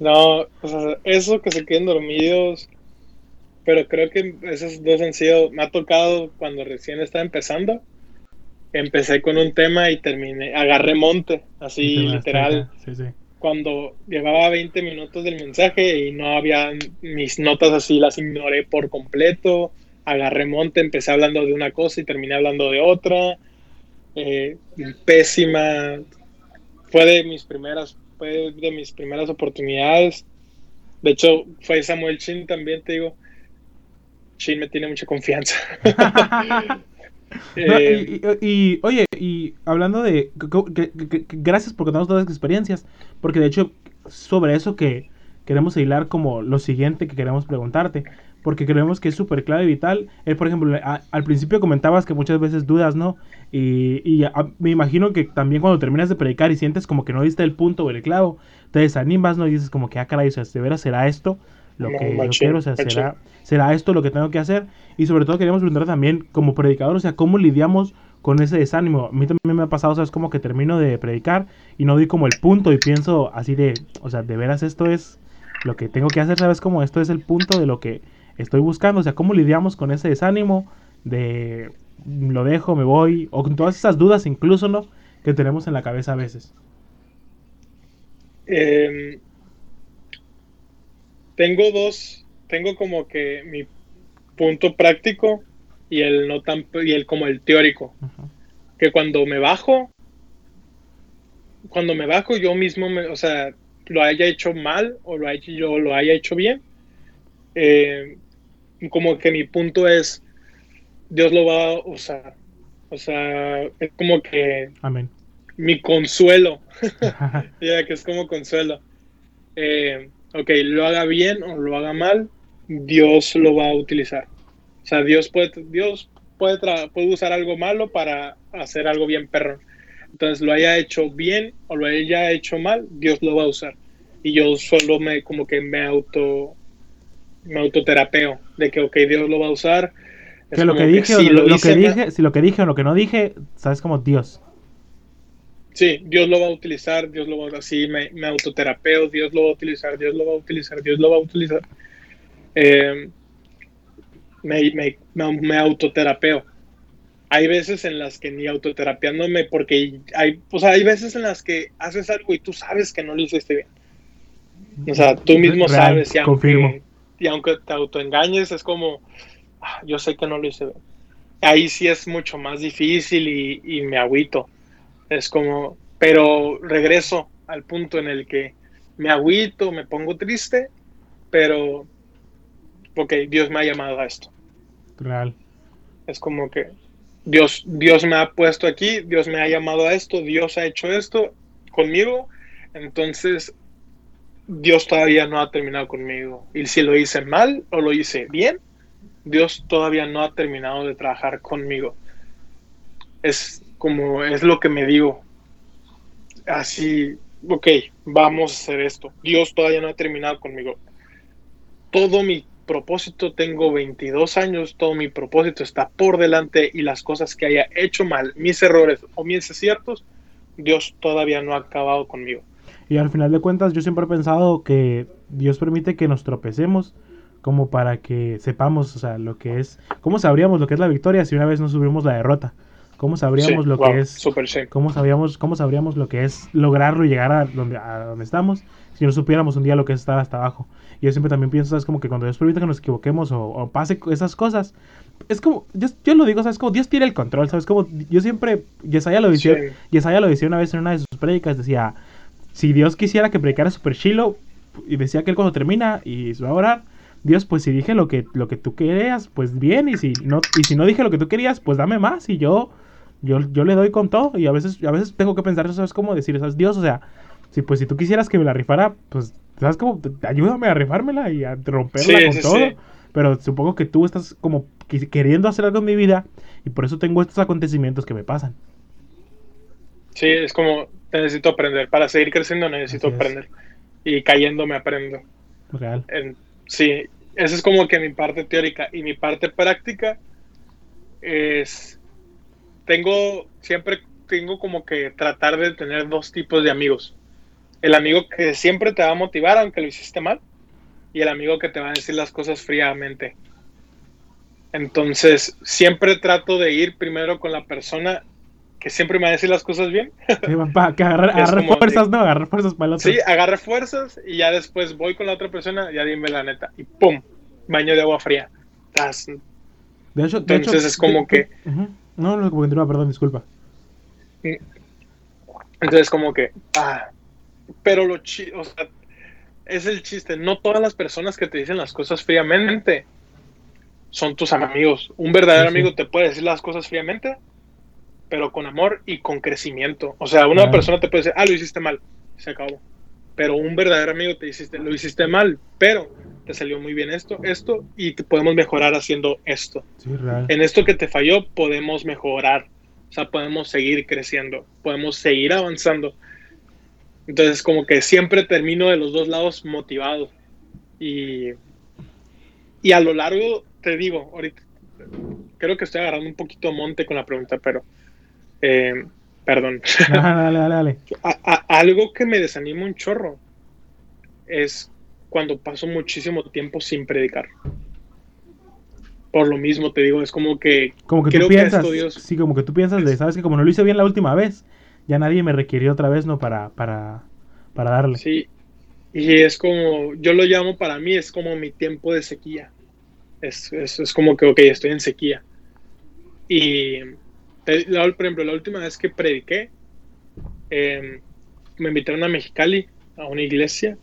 no, o sea, eso que se queden dormidos pero creo que esos dos han sido, me ha tocado cuando recién estaba empezando, empecé con un tema y terminé, agarré monte, así literal. Cuando llevaba 20 minutos del mensaje y no había mis notas así, las ignoré por completo, agarré monte, empecé hablando de una cosa y terminé hablando de otra. Eh, pésima, fue de mis primeras, fue de mis primeras oportunidades De hecho, fue Samuel Chin también, te digo. Chin me tiene mucha confianza. Eh, y, oye, y hablando de. gracias por contarnos todas las experiencias. Porque de hecho, sobre eso que queremos hilar como lo siguiente que queremos preguntarte. Porque creemos que es súper clave y vital. Él, por ejemplo, al principio comentabas que muchas veces dudas, ¿no? Y, me imagino que también cuando terminas de predicar y sientes como que no diste el punto o el clavo, te desanimas, ¿no? Y dices como que, ah, caray, o sea, ¿de veras será esto lo que yo quiero? O sea, ¿será, ¿será esto lo que tengo que hacer? Y sobre todo queríamos preguntar también, como predicador, o sea, ¿cómo lidiamos con ese desánimo? A mí también me ha pasado, ¿sabes? Como que termino de predicar y no doy como el punto y pienso así de, o sea, ¿de veras esto es lo que tengo que hacer? ¿Sabes? Como esto es el punto de lo que estoy buscando. O sea, ¿cómo lidiamos con ese desánimo de lo dejo, me voy? O con todas esas dudas incluso, ¿no? Que tenemos en la cabeza a veces. Em, tengo dos, tengo como que mi punto práctico y el no tan y el como el teórico. Que cuando me bajo, cuando me bajo yo mismo, me, o sea, lo haya hecho mal o lo haya, yo lo haya hecho bien, eh, como que mi punto es, Dios lo va a usar. O sea, es como que Amén. mi consuelo, ya que es como consuelo. Eh, ok, lo haga bien o lo haga mal, Dios lo va a utilizar. O sea, Dios puede, Dios puede, puede usar algo malo para hacer algo bien perro. Entonces, lo haya hecho bien o lo haya hecho mal, Dios lo va a usar. Y yo solo me, como que me auto, me autoterapeo de que, ok, Dios lo va a usar. que lo que dije, si lo, que dije, si lo que dije o lo que no dije, sabes como Dios. Sí, Dios lo va a utilizar, Dios lo va a así, me, me autoterapeo, Dios lo va a utilizar, Dios lo va a utilizar, Dios lo va a utilizar. Eh, me, me, me, autoterapeo. Hay veces en las que ni autoterapiándome, porque hay, o sea, hay veces en las que haces algo y tú sabes que no lo hiciste bien. O sea, tú mismo sabes y aunque, y aunque te autoengañes, es como, ah, yo sé que no lo hice bien. Ahí sí es mucho más difícil y, y me agüito es como, pero regreso al punto en el que me agüito, me pongo triste, pero, porque Dios me ha llamado a esto. Real. Es como que Dios, Dios me ha puesto aquí, Dios me ha llamado a esto, Dios ha hecho esto conmigo, entonces Dios todavía no ha terminado conmigo. Y si lo hice mal o lo hice bien, Dios todavía no ha terminado de trabajar conmigo. Es como es lo que me digo. Así, ok, vamos a hacer esto. Dios todavía no ha terminado conmigo. Todo mi propósito, tengo 22 años, todo mi propósito está por delante y las cosas que haya hecho mal, mis errores o mis aciertos, Dios todavía no ha acabado conmigo. Y al final de cuentas, yo siempre he pensado que Dios permite que nos tropecemos como para que sepamos, o sea, lo que es, cómo sabríamos lo que es la victoria si una vez no subimos la derrota. ¿Cómo sabríamos lo que es? ¿cómo, sabríamos, ¿Cómo sabríamos lo que es lograrlo y llegar a donde, a donde estamos si no supiéramos un día lo que es estar hasta abajo? Y yo siempre también pienso, ¿sabes? Como que cuando Dios permite que nos equivoquemos o, pase esas cosas, es como, yo, yo, lo digo, ¿sabes? Como Dios tiene el control, ¿sabes? Como yo siempre, Yesaya lo decía, Yesaya lo decía una vez en una de sus prédicas, decía, si Dios quisiera que predicara super chilo, y decía que él cuando termina y se va a orar, Dios, pues si dije lo que, lo que tú querías, pues bien, y si no, y si no dije lo que tú querías, pues dame más, y yo yo, yo le doy con todo y a veces, a veces tengo que pensar, eso es como decir, ¿sabes? Dios, o sea, si pues si tú quisieras que me la rifara, pues, ¿sabes cómo? Ayúdame a rifármela y a romperla con todo. Pero supongo que tú estás como queriendo hacer algo en mi vida y por eso tengo estos acontecimientos que me pasan. Sí, es como necesito aprender. Para seguir creciendo necesito aprender. Y cayendo me aprendo. Real. sí, esa es como que mi parte teórica. Y mi parte práctica es tengo, siempre tengo como que tratar de tener dos tipos de amigos. El amigo que siempre te va a motivar aunque lo hiciste mal y el amigo que te va a decir las cosas fríamente. Entonces, siempre trato de ir primero con la persona que siempre me va a decir las cosas bien. Sí, para que agarre, fuerzas, ¿no? Agarre fuerzas para el otro. Sí, agarre fuerzas y ya después voy con la otra persona, ya dime la neta. Y ¡pum! Baño de agua fría. De hecho, Entonces es como que... No, no, continúa, perdón, disculpa. Entonces, como que, ah, pero lo chido, o sea, es el chiste. No todas las personas que te dicen las cosas fríamente son tus amigos. Un verdadero amigo te puede decir las cosas fríamente, pero con amor y con crecimiento. O sea, una persona te puede decir, ah, lo hiciste mal, se acabó. Pero un verdadero amigo te dice, lo hiciste mal, pero te salió muy bien esto, esto, y te podemos mejorar haciendo esto. En esto que te falló, podemos mejorar. O sea, podemos seguir creciendo, podemos seguir avanzando. Entonces, como que siempre termino de los dos lados motivado. Y, y a lo largo, te digo, ahorita creo que estoy agarrando un poquito monte con la pregunta, pero eh, perdón. dale, dale, dale. algo que me desanima un chorro es cuando paso muchísimo tiempo sin predicar. Por lo mismo te digo, es como que, como que tú piensas, sí, como que tú piensas de, sabes que como no lo hice bien la última vez, ya nadie me requirió otra vez, ¿no? Para, para, para darle. Sí, y es como, yo lo llamo para mí, es como mi tiempo de sequía. Es, es, es como que, ok, estoy en sequía. Y, por ejemplo, la última vez que prediqué, em, me invitaron a Mexicali, a una iglesia,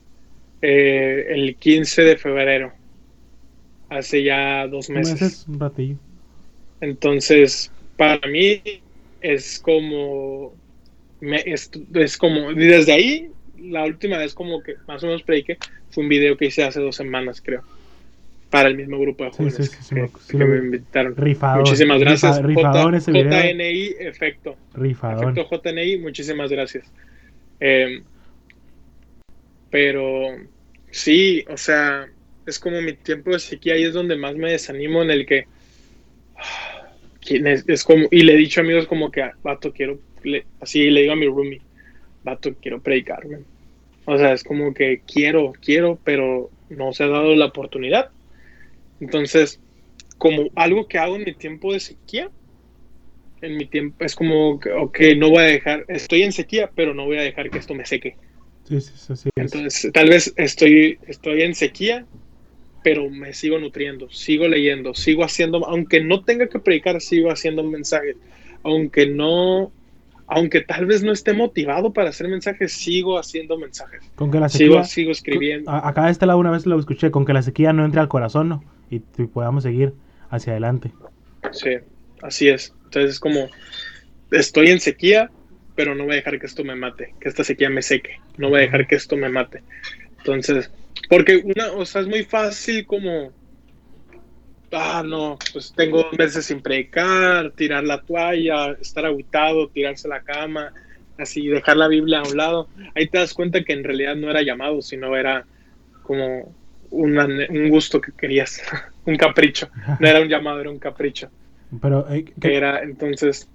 eh, el 15 de febrero, hace ya dos meses. un ratillo. Entonces, para mí es como es, como, desde ahí, la última vez como que más o menos prediqué, fue un video que hice hace dos semanas, creo. Para el mismo grupo de jóvenes que, me invitaron. Muchísimas gracias. JNI Efecto. Rifador. Efecto JNI, muchísimas gracias. Em, pero sí, o sea, es como mi tiempo de sequía, ahí es donde más me desanimo en el que es, es, como, y le he dicho a amigos como que, vato, quiero así le digo a mi roomie, vato, quiero predicarme. O sea, es como que quiero, quiero, pero no se ha dado la oportunidad. Entonces, como algo que hago en mi tiempo de sequía, en mi tiempo, es como, que, ok, no voy a dejar, estoy en sequía, pero no voy a dejar que esto me seque. Sí, sí, sí, Entonces, tal vez estoy, estoy en sequía, pero me sigo nutriendo, sigo leyendo, sigo haciendo, aunque no tenga que predicar, sigo haciendo mensajes, aunque no aunque tal vez no esté motivado para hacer mensajes, sigo haciendo mensajes. Con que la sequía, sigo, escribiendo. acá de este lado una vez lo escuché, con que la sequía no entre al corazón, ¿no? Y, podamos seguir hacia adelante. Sí, así es. Entonces es como, estoy en sequía, pero no voy a dejar que esto me mate, que esta sequía me seque, no voy a dejar que esto me mate. Entonces, porque una, o sea, es muy fácil como ah, no, pues tengo meses sin predicar, tirar la toalla, estar aguitado, tirarse la cama, así, dejar la Biblia a un lado. Ahí te das cuenta que en realidad no era llamado, sino era como un gusto que querías, un capricho. No era un llamado, era un capricho. Pero, eh, que era entonces.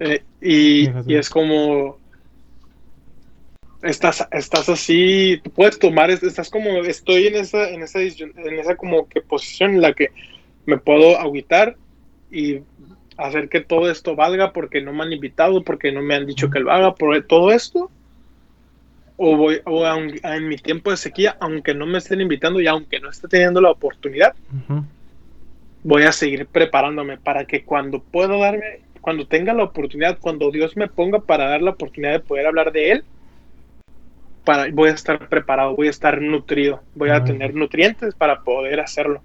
Eh, y, y es como estás, estás así, tú puedes tomar, estás como, estoy en esa, en esa, en esa como que posición en la que me puedo agüitar y hacer que todo esto valga porque no me han invitado, porque no me han dicho que lo haga, por todo esto. O voy, o en mi tiempo de sequía, aunque no me estén invitando y aunque no esté teniendo la oportunidad, voy a seguir preparándome para que cuando pueda darme, cuando tenga la oportunidad, cuando Dios me ponga para dar la oportunidad de poder hablar de Él, para, voy a estar preparado, voy a estar nutrido, voy a tener nutrientes para poder hacerlo.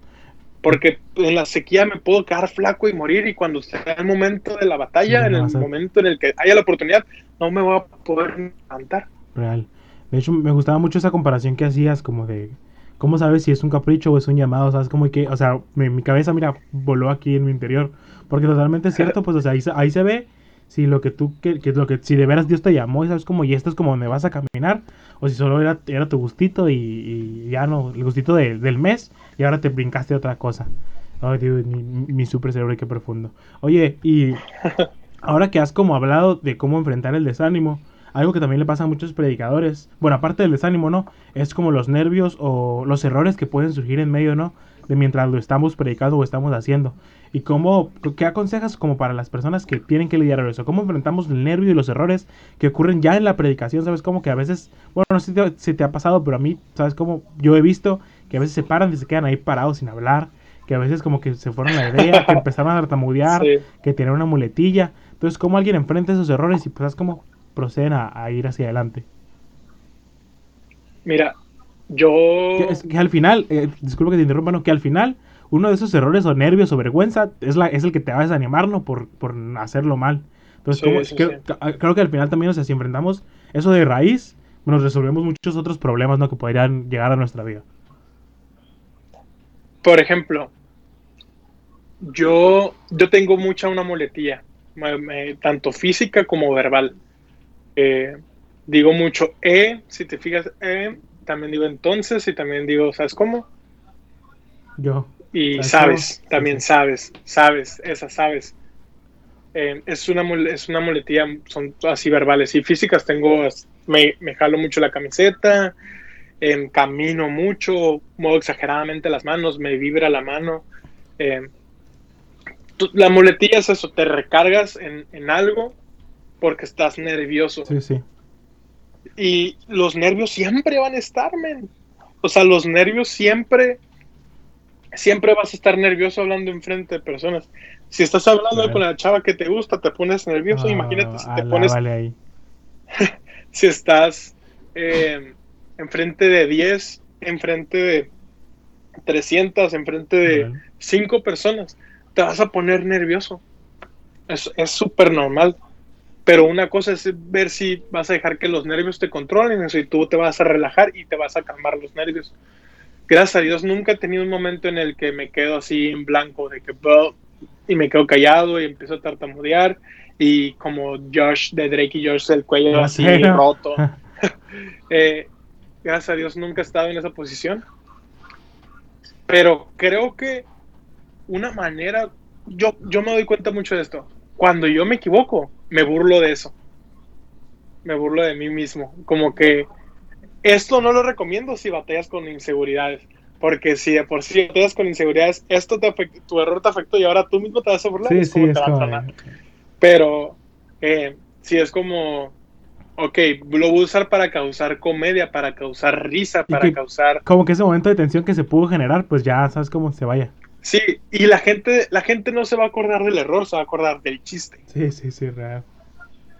Porque en la sequía me puedo quedar flaco y morir y cuando sea el momento de la batalla, en el momento en el que haya la oportunidad, no me voy a poder levantar. Real. De hecho, me gustaba mucho esa comparación que hacías como de cómo sabes si es un capricho o es un llamado, sabes como que, o sea, mi, cabeza, mira, voló aquí en mi interior, porque totalmente es cierto, pues, o sea, ahí, ahí se ve si lo que tú, que, que, lo que, si de veras Dios te llamó, y sabes como, y esto es como donde vas a caminar, o si solo era, era tu gustito y, ya no, el gustito del mes, y ahora te brincaste otra cosa. Ay, Dios, mi, mi super cerebro, qué profundo. Oye, y ahora que has como hablado de cómo enfrentar el desánimo, algo que también le pasa a muchos predicadores, bueno, aparte del desánimo, ¿no? Es como los nervios o los errores que pueden surgir en medio, ¿no? De mientras lo estamos predicando o estamos haciendo. ¿Y cómo, qué aconsejas como para las personas que tienen que lidiar con eso? ¿Cómo enfrentamos el nervio y los errores que ocurren ya en la predicación? ¿Sabes? Como que a veces, bueno, no sé si te, ha pasado, pero a mí, ¿sabes? Como yo he visto que a veces se paran y se quedan ahí parados sin hablar, que a veces como que se fueron la idea, que empezaron a tartamudear, que tienen una muletilla. Entonces, ¿cómo alguien enfrenta esos errores y pues cómo proceden a, ir hacia adelante? Mira, yo... Que, al final, eh, disculpa que te interrumpa, ¿no? Que al final uno de esos errores o nervios o vergüenza es, la, es el que te va a desanimar, ¿no? Por, por hacerlo mal. Entonces, creo, que al final también, o sea, si enfrentamos eso de raíz, nos resolvemos muchos otros problemas, ¿no? Que podrían llegar a nuestra vida. Por ejemplo, yo, yo tengo mucha una muletilla, tanto física como verbal. Eh, digo mucho e, si te fijas, e, también digo entonces y también digo, ¿sabes cómo? Yo. Y sabes, también sabes, sabes, esas sabes. Eh, es, una, es una muletilla, son así verbales y físicas. Tengo, me, me jalo mucho la camiseta, eh, camino mucho, muevo exageradamente las manos, me vibra la mano. Eh, la muletilla es eso, te recargas en, en, algo porque estás nervioso. Sí, sí. Y los nervios siempre van a estar, men. O sea, los nervios siempre siempre vas a estar nervioso hablando enfrente de personas. Si estás hablando con la chava que te gusta, te pones nervioso. Ah, Imagínate si te pones. Ahí. si estás eh, enfrente de 10, enfrente de 300, enfrente de 5 personas, te vas a poner nervioso. Es súper normal. Pero una cosa es ver si vas a dejar que los nervios te controlen, o si tú te vas a relajar y te vas a calmar los nervios gracias a Dios nunca he tenido un momento en el que me quedo así en blanco, de que y me quedo callado y empiezo a tartamudear y como Josh de Drake y Josh el cuello así roto. Eh, gracias a Dios nunca he estado en esa posición. Pero creo que una manera, yo, yo me doy cuenta mucho de esto. Cuando yo me equivoco, me burlo de eso. Me burlo de mí mismo. Como que esto no lo recomiendo si batallas con inseguridades. Porque si de por sí batallas con inseguridades, esto te tu error te afectó y ahora tú mismo te vas a burlar. Sí, te a Pero eh, si es como, ok, lo voy a usar para causar comedia, para causar risa, para causar... Como que ese momento de tensión que se pudo generar, pues ya sabes cómo se vaya. Sí, y la gente, la gente no se va a acordar del error, se va a acordar del chiste. Sí, sí, sí, real.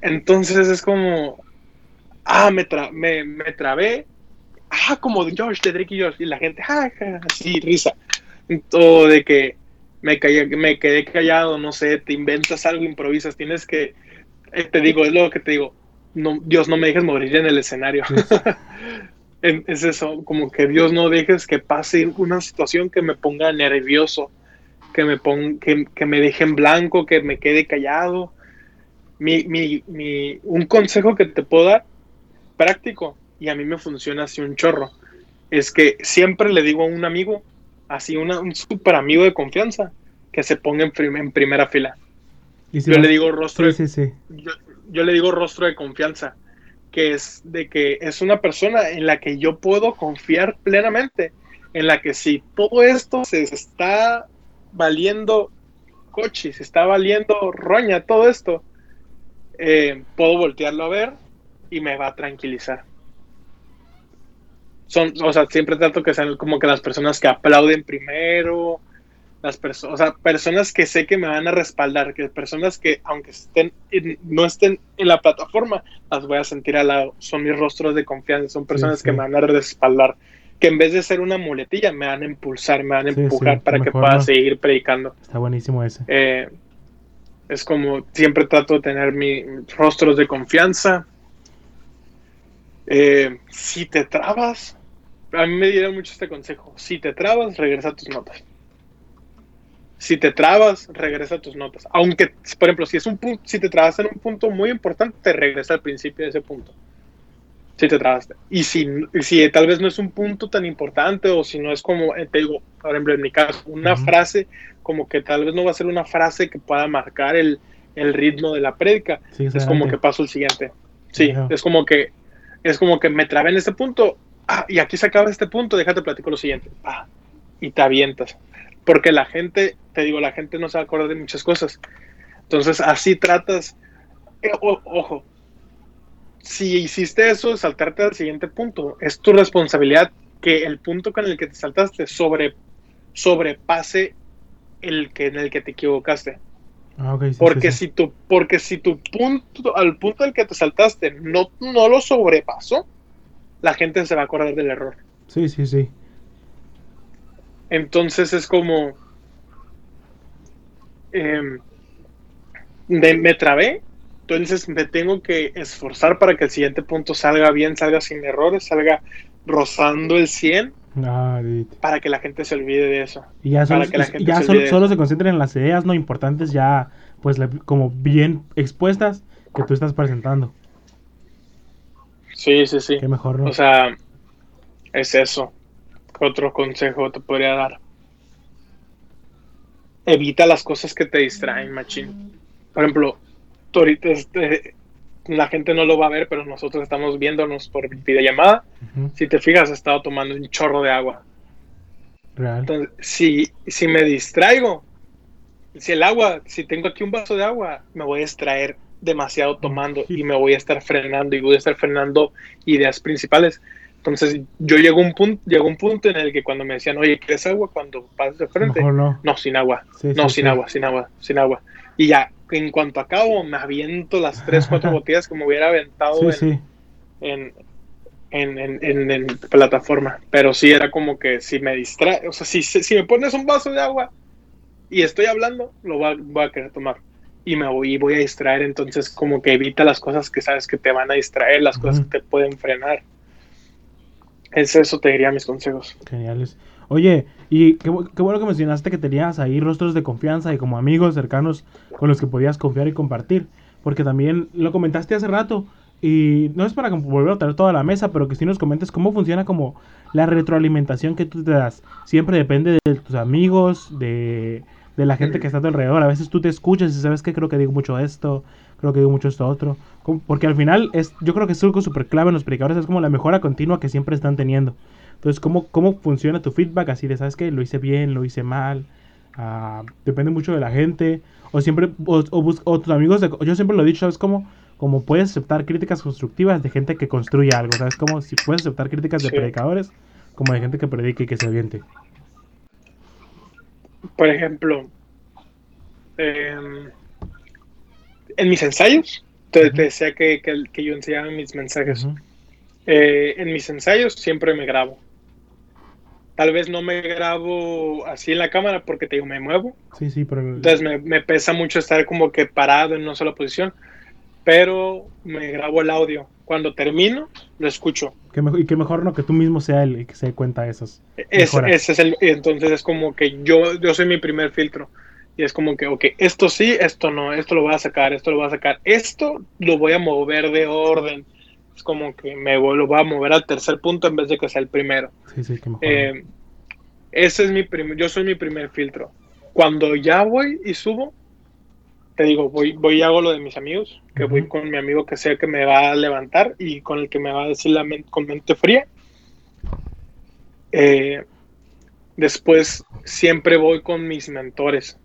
Entonces es como, ah, me, me, me, trabé, ah, como George, de Drake y George, y la gente, ah, así, risa. Todo de que me, me quedé callado, no sé, te inventas algo, improvisas, tienes que, eh, te digo, es lo que te digo, no, Dios, no me dejes morir en el escenario. es eso, como que Dios no dejes que pase una situación que me ponga nervioso, que me, ponga, que, que me deje en blanco, que me quede callado. Mi, mi, mi, un consejo que te puedo dar práctico y a mí me funciona así un chorro. Es que siempre le digo a un amigo, así un súper amigo de confianza, que se ponga en, primera fila. yo le digo rostro de, Yo, le digo rostro de confianza, que es de que es una persona en la que yo puedo confiar plenamente, en la que si todo esto se está valiendo coche, se está valiendo roña, todo esto, eh, puedo voltearlo a ver y me va a tranquilizar. Son, o sea, siempre trato que sean como que las personas que aplauden primero, las personas, o sea, personas que sé que me van a respaldar, que personas que aunque estén no estén en la plataforma, las voy a sentir al lado. Son mis rostros de confianza, son personas que me van a respaldar, que en vez de ser una muletilla, me van a impulsar, me van a empujar para que pueda seguir predicando. Está buenísimo ese. Eh, es como siempre trato de tener mis rostros de confianza, eh, si te trabas, a mí me dieron mucho este consejo. Si te trabas, regresa a tus notas. Si te trabas, regresa a tus notas. Aunque, por ejemplo, si es un punto, si te trabas en un punto muy importante, te regresa al principio de ese punto. Si te trabaste. Y si, si tal vez no es un punto tan importante, o si no es como, eh, te digo, por ejemplo, en mi caso, una frase, como que tal vez no va a ser una frase que pueda marcar el, el ritmo de la prédica. es como que paso el siguiente. Sí, es como que es como que me trabé en este punto, ah, y aquí se acaba este punto, déjate platico lo siguiente, ah, y te avientas. Porque la gente, te digo, la gente no se acuerda de muchas cosas. Entonces, así tratas, eh, ojo, si hiciste eso, saltarte al siguiente punto, es tu responsabilidad que el punto con el que te saltaste sobre, sobrepase el que en el que te equivocaste. Ah, porque, Si tu, porque si tu punto, al punto al que te saltaste, no, no lo sobrepasó, la gente se va a acordar del error. Sí, sí, sí. Entonces es como... Em, me trabé, entonces me tengo que esforzar para que el siguiente punto salga bien, salga sin errores, salga rozando el 100 ah, para que la gente se olvide de eso. Y ya, solo, se, concentren en las ideas no importantes ya pues como bien expuestas que tú estás presentando. Sí, sí, sí. Qué mejor, ¿no? O sea, es eso. Otro consejo te podría dar. Evita las cosas que te distraen, machín. Por ejemplo, ahorita este, la gente no lo va a ver, pero nosotros estamos viéndonos por videollamada. Si te fijas, he estado tomando un chorro de agua. Real. Entonces, si, si me distraigo, si el agua, si tengo aquí un vaso de agua, me voy a extraer demasiado tomando y me voy a estar frenando y voy a estar frenando ideas principales. Entonces yo llego a un punto, llegó un punto en el que cuando me decían, oye, ¿quieres agua cuando pasas de frente? No. no. sin agua. no, sin agua, sin agua, sin agua. Y ya, en cuanto acabo, me aviento las tres, cuatro botellas como hubiera aventado en, en, en, en, plataforma. Pero sí era como que si me distrae, o sea, si, si me pones un vaso de agua y estoy hablando, lo voy a, querer tomar. Y me voy, voy a distraer, entonces como que evita las cosas que sabes que te van a distraer, las cosas que te pueden frenar. Es eso, te diría mis consejos. Geniales. Oye, y qué, bueno que mencionaste que tenías ahí rostros de confianza y como amigos cercanos con los que podías confiar y compartir. Porque también lo comentaste hace rato. Y no es para volver a traer toda la mesa, pero que si nos comentes cómo funciona como la retroalimentación que tú te das. Siempre depende de tus amigos, de, de la gente que está a tu alrededor. A veces tú te escuchas y sabes que creo que digo mucho esto, creo que digo mucho esto otro. Porque al final es, yo creo que es algo súper clave en los predicadores, es como la mejora continua que siempre están teniendo. Entonces, ¿cómo, cómo funciona tu feedback? Así de, ¿sabes qué? Lo hice bien, lo hice mal. Ah, depende mucho de la gente. O siempre, o, o, tus amigos, de, yo siempre lo he dicho, ¿sabes cómo? Como puedes aceptar críticas constructivas de gente que construye algo, ¿sabes? Como si puedes aceptar críticas de predicadores, como de gente que predique y que se aviente. Por ejemplo, em, en mis ensayos, te, decía que, que, yo enseñaba mis mensajes. Eh, en mis ensayos siempre me grabo. Tal vez no me grabo así en la cámara porque te digo, me muevo. Sí, sí, pero... Entonces me, pesa mucho estar como que parado en una sola posición, pero me grabo el audio. Cuando termino, lo escucho. y que mejor no que tú mismo sea el que se dé cuenta de esas. Es, ese es el, entonces es como que yo, yo soy mi primer filtro. Y es como que, ok, esto sí, esto no, esto lo voy a sacar, esto lo voy a sacar, esto lo voy a mover de orden es como que me lo voy a mover al tercer punto en vez de que sea el primero. Sí, sí, que eh, ese es mi primer, yo soy mi primer filtro. Cuando ya voy y subo, te digo, voy, voy y hago lo de mis amigos, que voy con mi amigo que sea que me va a levantar y con el que me va a decir la mente, con mente fría. Eh, después siempre voy con mis mentores.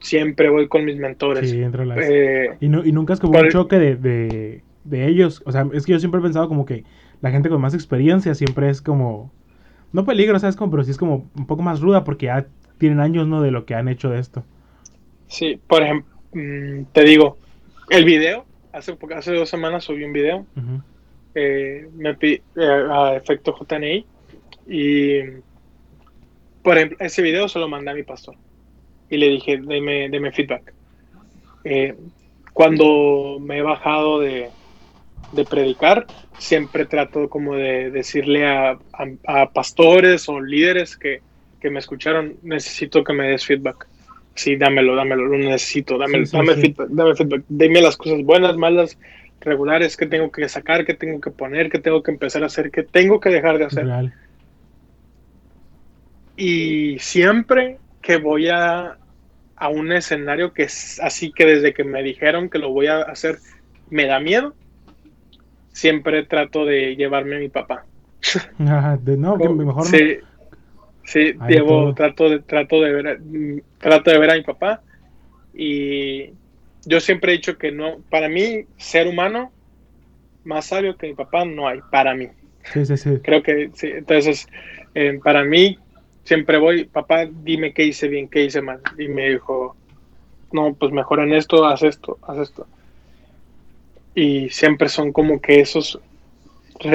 Siempre voy con mis mentores. Sí, las... Eh, y, y, nunca es como un choque de de ellos. O sea, es que yo siempre he pensado como que la gente con más experiencia siempre es como. No peligro, ¿sabes? Como, pero sí es como un poco más ruda porque ya tienen años, ¿no? De lo que han hecho de esto. Sí, por ejemplo, mm, te digo, el video, hace, hace dos semanas subí un video. Eh, me eh, a efecto JNI. Y, por ejemplo, ese video se lo mandé a mi pastor. Y le dije, deme, deme feedback. Eh, cuando me he bajado de, de predicar, siempre trato como de decirle a, pastores o líderes que, me escucharon, necesito que me des feedback. Sí, dámelo, dámelo, lo necesito, dame, dame, Feedback, dame feedback, dime las cosas buenas, malas, regulares, que tengo que sacar, que tengo que poner, que tengo que empezar a hacer, que tengo que dejar de hacer. Y siempre que voy a, a un escenario que es así que desde que me dijeron que lo voy a hacer, me da miedo, siempre trato de llevarme a mi papá. de, no, que mejor sí, sí llevo, trato de, trato de ver, trato de ver a mi papá y yo siempre he dicho que no, para mí, ser humano más sabio que mi papá no hay, para mí. Sí, sí, sí. Creo que sí, entonces, eh, para mí, siempre voy, papá, dime qué hice bien, qué hice mal. Y me dijo, no, pues mejor en esto, haz esto, haz esto y siempre son como que esos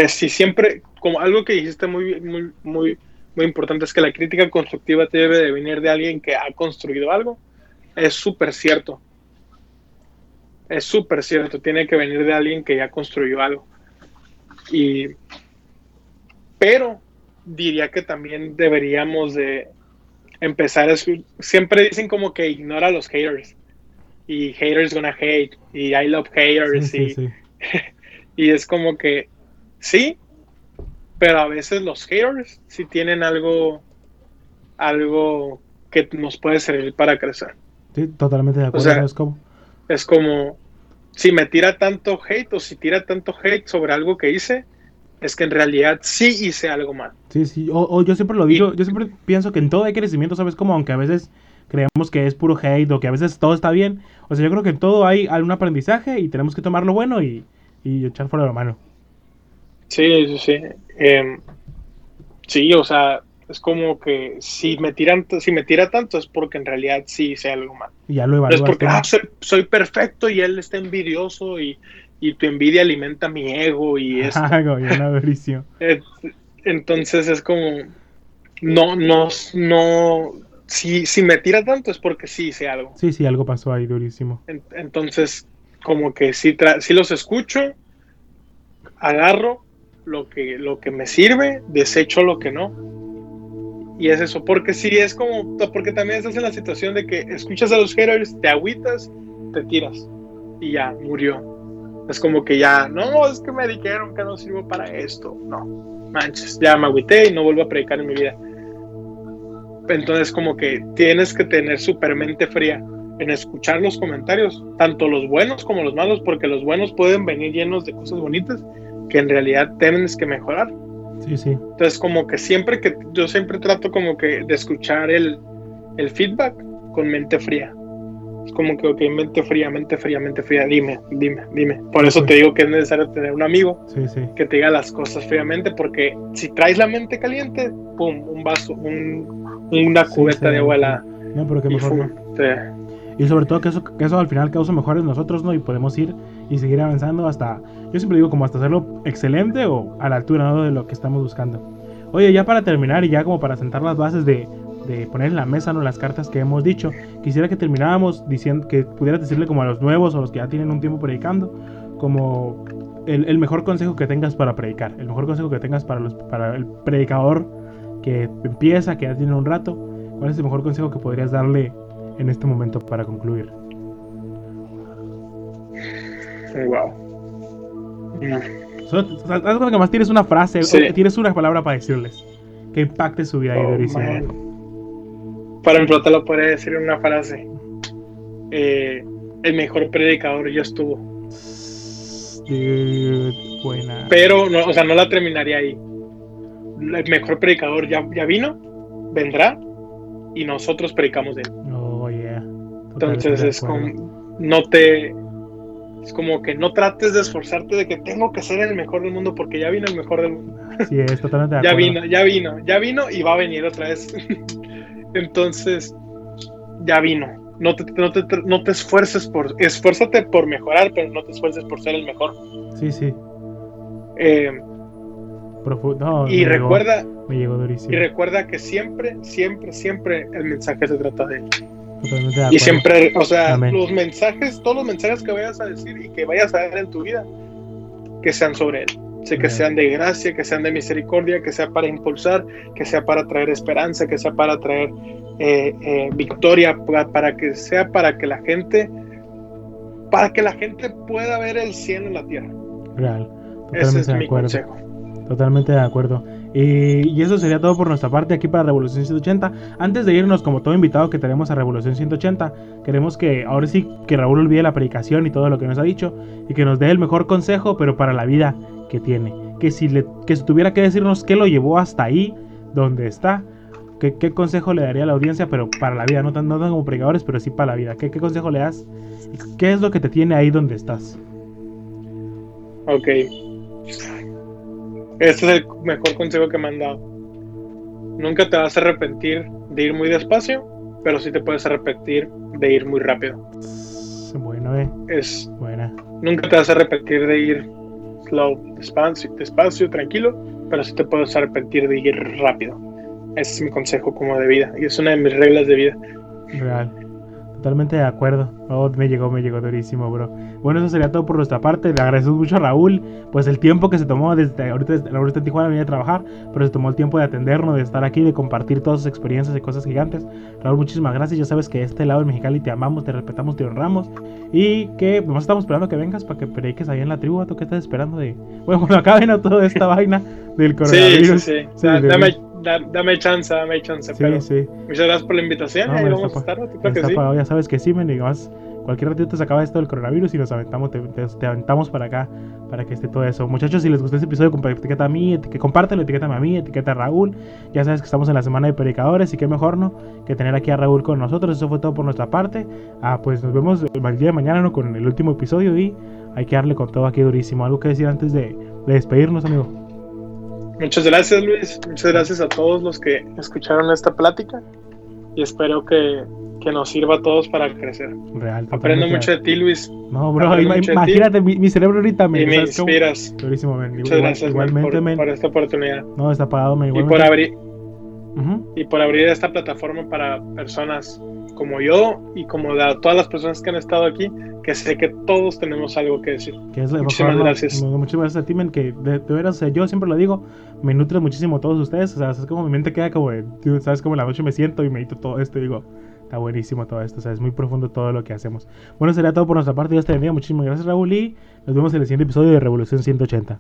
si siempre, como algo que dijiste muy, muy, muy, muy importante, es que la crítica constructiva debe de venir de alguien que ha construido algo. Es súper cierto. Es súper cierto. Tiene que venir de alguien que ya construyó algo. Y, pero diría que también deberíamos de empezar a siempre dicen como que ignora a los haters y haters gonna hate y I love haters y, y es como que sí pero a veces los haters sí tienen algo algo que nos puede servir para crecer. Sí totalmente de acuerdo es como es como si me tira tanto hate o si tira tanto hate sobre algo que hice es que en realidad sí hice algo mal. Sí, sí, o, yo siempre lo digo, yo siempre pienso que en todo hay crecimiento, ¿sabes? Como aunque a veces creemos que es puro hate o que a veces todo está bien, o sea, yo creo que en todo hay algún aprendizaje y tenemos que tomar lo bueno y, y echar fuera la mano. Sí, sí, sí. Em, sí, o sea, es como que si me tiran, si me tira tanto es porque en realidad sí hice algo mal. Y ya lo evaluaste. Es porque ah, soy, soy, perfecto y él está envidioso y, y tu envidia alimenta mi ego y es Entonces es como, no, no, no, si, si me tira tanto es porque sí hice algo. Sí, sí, algo pasó ahí durísimo. entonces, como que si, si los escucho, agarro lo que, lo que me sirve, desecho lo que no. Y es eso, porque si es como, porque también estás en la situación de que escuchas a los haters, te agüitas, te tiras y ya, murió es como que ya, no, es que me dijeron que no sirvo para esto. No, manches, ya me agüité y no vuelvo a predicar en mi vida. Entonces, como que tienes que tener super mente fría en escuchar los comentarios, tanto los buenos como los malos, porque los buenos pueden venir llenos de cosas bonitas que en realidad tienes que mejorar. Sí, sí. Entonces, como que siempre que yo siempre trato como que de escuchar el, el feedback con mente fría es como que, ok, mente fría, mente fría, mente fría, dime, dime, dime. Por eso te digo que es necesario tener un amigo que te diga las cosas fríamente, porque si traes la mente caliente, pum, un vaso, un, una cubeta de agua No, pero qué mejor. Y sobre todo que eso, que eso al final causa mejores nosotros, ¿no? Y podemos ir y seguir avanzando hasta, yo siempre digo, como hasta hacerlo excelente o a la altura de lo que estamos buscando. Oye, ya para terminar y ya como para sentar las bases de, de poner en la mesa ¿no? las cartas que hemos dicho. Quisiera que termináramos diciendo que pudieras decirle como a los nuevos o los que ya tienen un tiempo predicando, como el, mejor consejo que tengas para predicar, el mejor consejo que tengas para, los, para el predicador que empieza, que ya tiene un rato. ¿Cuál es el mejor consejo que podrías darle en este momento para concluir? Wow. Solo, que más tienes una frase, tienes una palabra para decirles que impacte su vida oh, para ejemplo, te lo podría decir en una frase. Eh, el mejor predicador ya estuvo. buena. Pero, no, o sea, no la terminaría ahí. El mejor predicador ya, ya vino, vendrá, y nosotros predicamos de él. Oh, yeah. Entonces es como, no te, es como que no trates de esforzarte de que tengo que ser el mejor del mundo porque ya vino el mejor del mundo. Sí, es totalmente de ya vino, ya vino, ya vino y va a venir otra vez. Entonces, ya vino. No te, no te, no te esfuerces por, esfuérzate por mejorar, pero no te esfuerces por ser el mejor. Sí, sí. Eh, y recuerda, me llegó durísimo. Y recuerda que siempre, siempre, siempre el mensaje se trata de él. De y siempre, o sea, los mensajes, todos los mensajes que vayas a decir y que vayas a dar en tu vida, que sean sobre él que sean de gracia, que sean de misericordia, que sea para impulsar, que sea para traer esperanza, que sea para traer eh, eh, victoria, para, que sea para que la gente, para que la gente pueda ver el cielo en la tierra. Real. Ese es mi consejo. Totalmente de acuerdo. Y, eso sería todo por nuestra parte aquí para Revolución 180. Antes de irnos, como todo invitado que tenemos a Revolución 180, queremos que ahora sí que Raúl olvide la predicación y todo lo que nos ha dicho y que nos dé el mejor consejo, pero para la vida que tiene. Que si, le, que si tuviera que decirnos qué lo llevó hasta ahí, donde está, qué, qué consejo le daría a la audiencia, pero para la vida, no tan, no como predicadores, pero sí para la vida. ¿Qué, ¿Qué consejo le das? ¿Qué es lo que te tiene ahí donde estás? Ok. Este es el mejor consejo que me han dado. Nunca te vas a arrepentir de ir muy despacio, pero sí te puedes arrepentir de ir muy rápido. Bueno, eh. Es buena. Nunca te vas a arrepentir de ir slow, despacio, tranquilo, pero sí te puedes arrepentir de ir rápido. Ese es mi consejo como de vida y es una de mis reglas de vida. Real. Totalmente de acuerdo. Oh, me llegó, me llegó durísimo, bro. Bueno, eso sería todo por nuestra parte. Le agradecemos mucho a Raúl, pues el tiempo que se tomó desde ahorita, ahorita en Tijuana venía a trabajar, pero se tomó el tiempo de atendernos, de estar aquí, de compartir todas sus experiencias y cosas gigantes. Raúl, muchísimas gracias. Ya sabes que este lado de Mexicali te amamos, te respetamos, te honramos. Y que nos estamos esperando que vengas para que prediques ahí en la tribu. ¿Tú qué estás esperando de.? Bueno, cuando acaben toda esta vaina del coronavirus. Sí, sí, sí. dame, dame chance, dame chance. Sí, pero sí. Muchas gracias por la invitación. ahí vamos a estar. Que sí. Ya sabes que sí, me digas cualquier ratito se acaba esto del coronavirus y nos aventamos, te, aventamos para acá para que esté todo eso. Muchachos, si les gustó este episodio, etiqueta a mí, compártelo, etiqueta a mí, etiqueta a Raúl. Ya sabes que estamos en la semana de predicadores y qué mejor, ¿no? Que tener aquí a Raúl con nosotros. Eso fue todo por nuestra parte. Ah, pues nos vemos el día de mañana, ¿no? Con el último episodio y hay que darle con todo aquí durísimo. ¿Algo que decir antes de, de despedirnos, amigo? Muchas gracias, Luis. Muchas gracias a todos los que escucharon esta plática y espero que, que nos sirva a todos para crecer. Real, Aprendo mucho de ti, Luis. No, bro, imagínate, mi, cerebro ahorita me, y me inspiras. Muchas gracias igualmente, por, por, esta oportunidad. No, está pagado, Y por abrir y por abrir esta plataforma para personas como yo y como de todas las personas que han estado aquí, que sé que todos tenemos algo que decir. Muchísimas gracias. Muchas gracias a ti, men, que de, veras, yo siempre lo digo, me nutre muchísimo todos ustedes, o sea, es como mi mente queda como, sabes, como la noche me siento y medito todo esto y digo, está buenísimo todo esto, o sea, es muy profundo todo lo que hacemos. Bueno, sería todo por nuestra parte, Dios te bendiga, muchísimas gracias Raúl y nos vemos en el siguiente episodio de Revolución 180.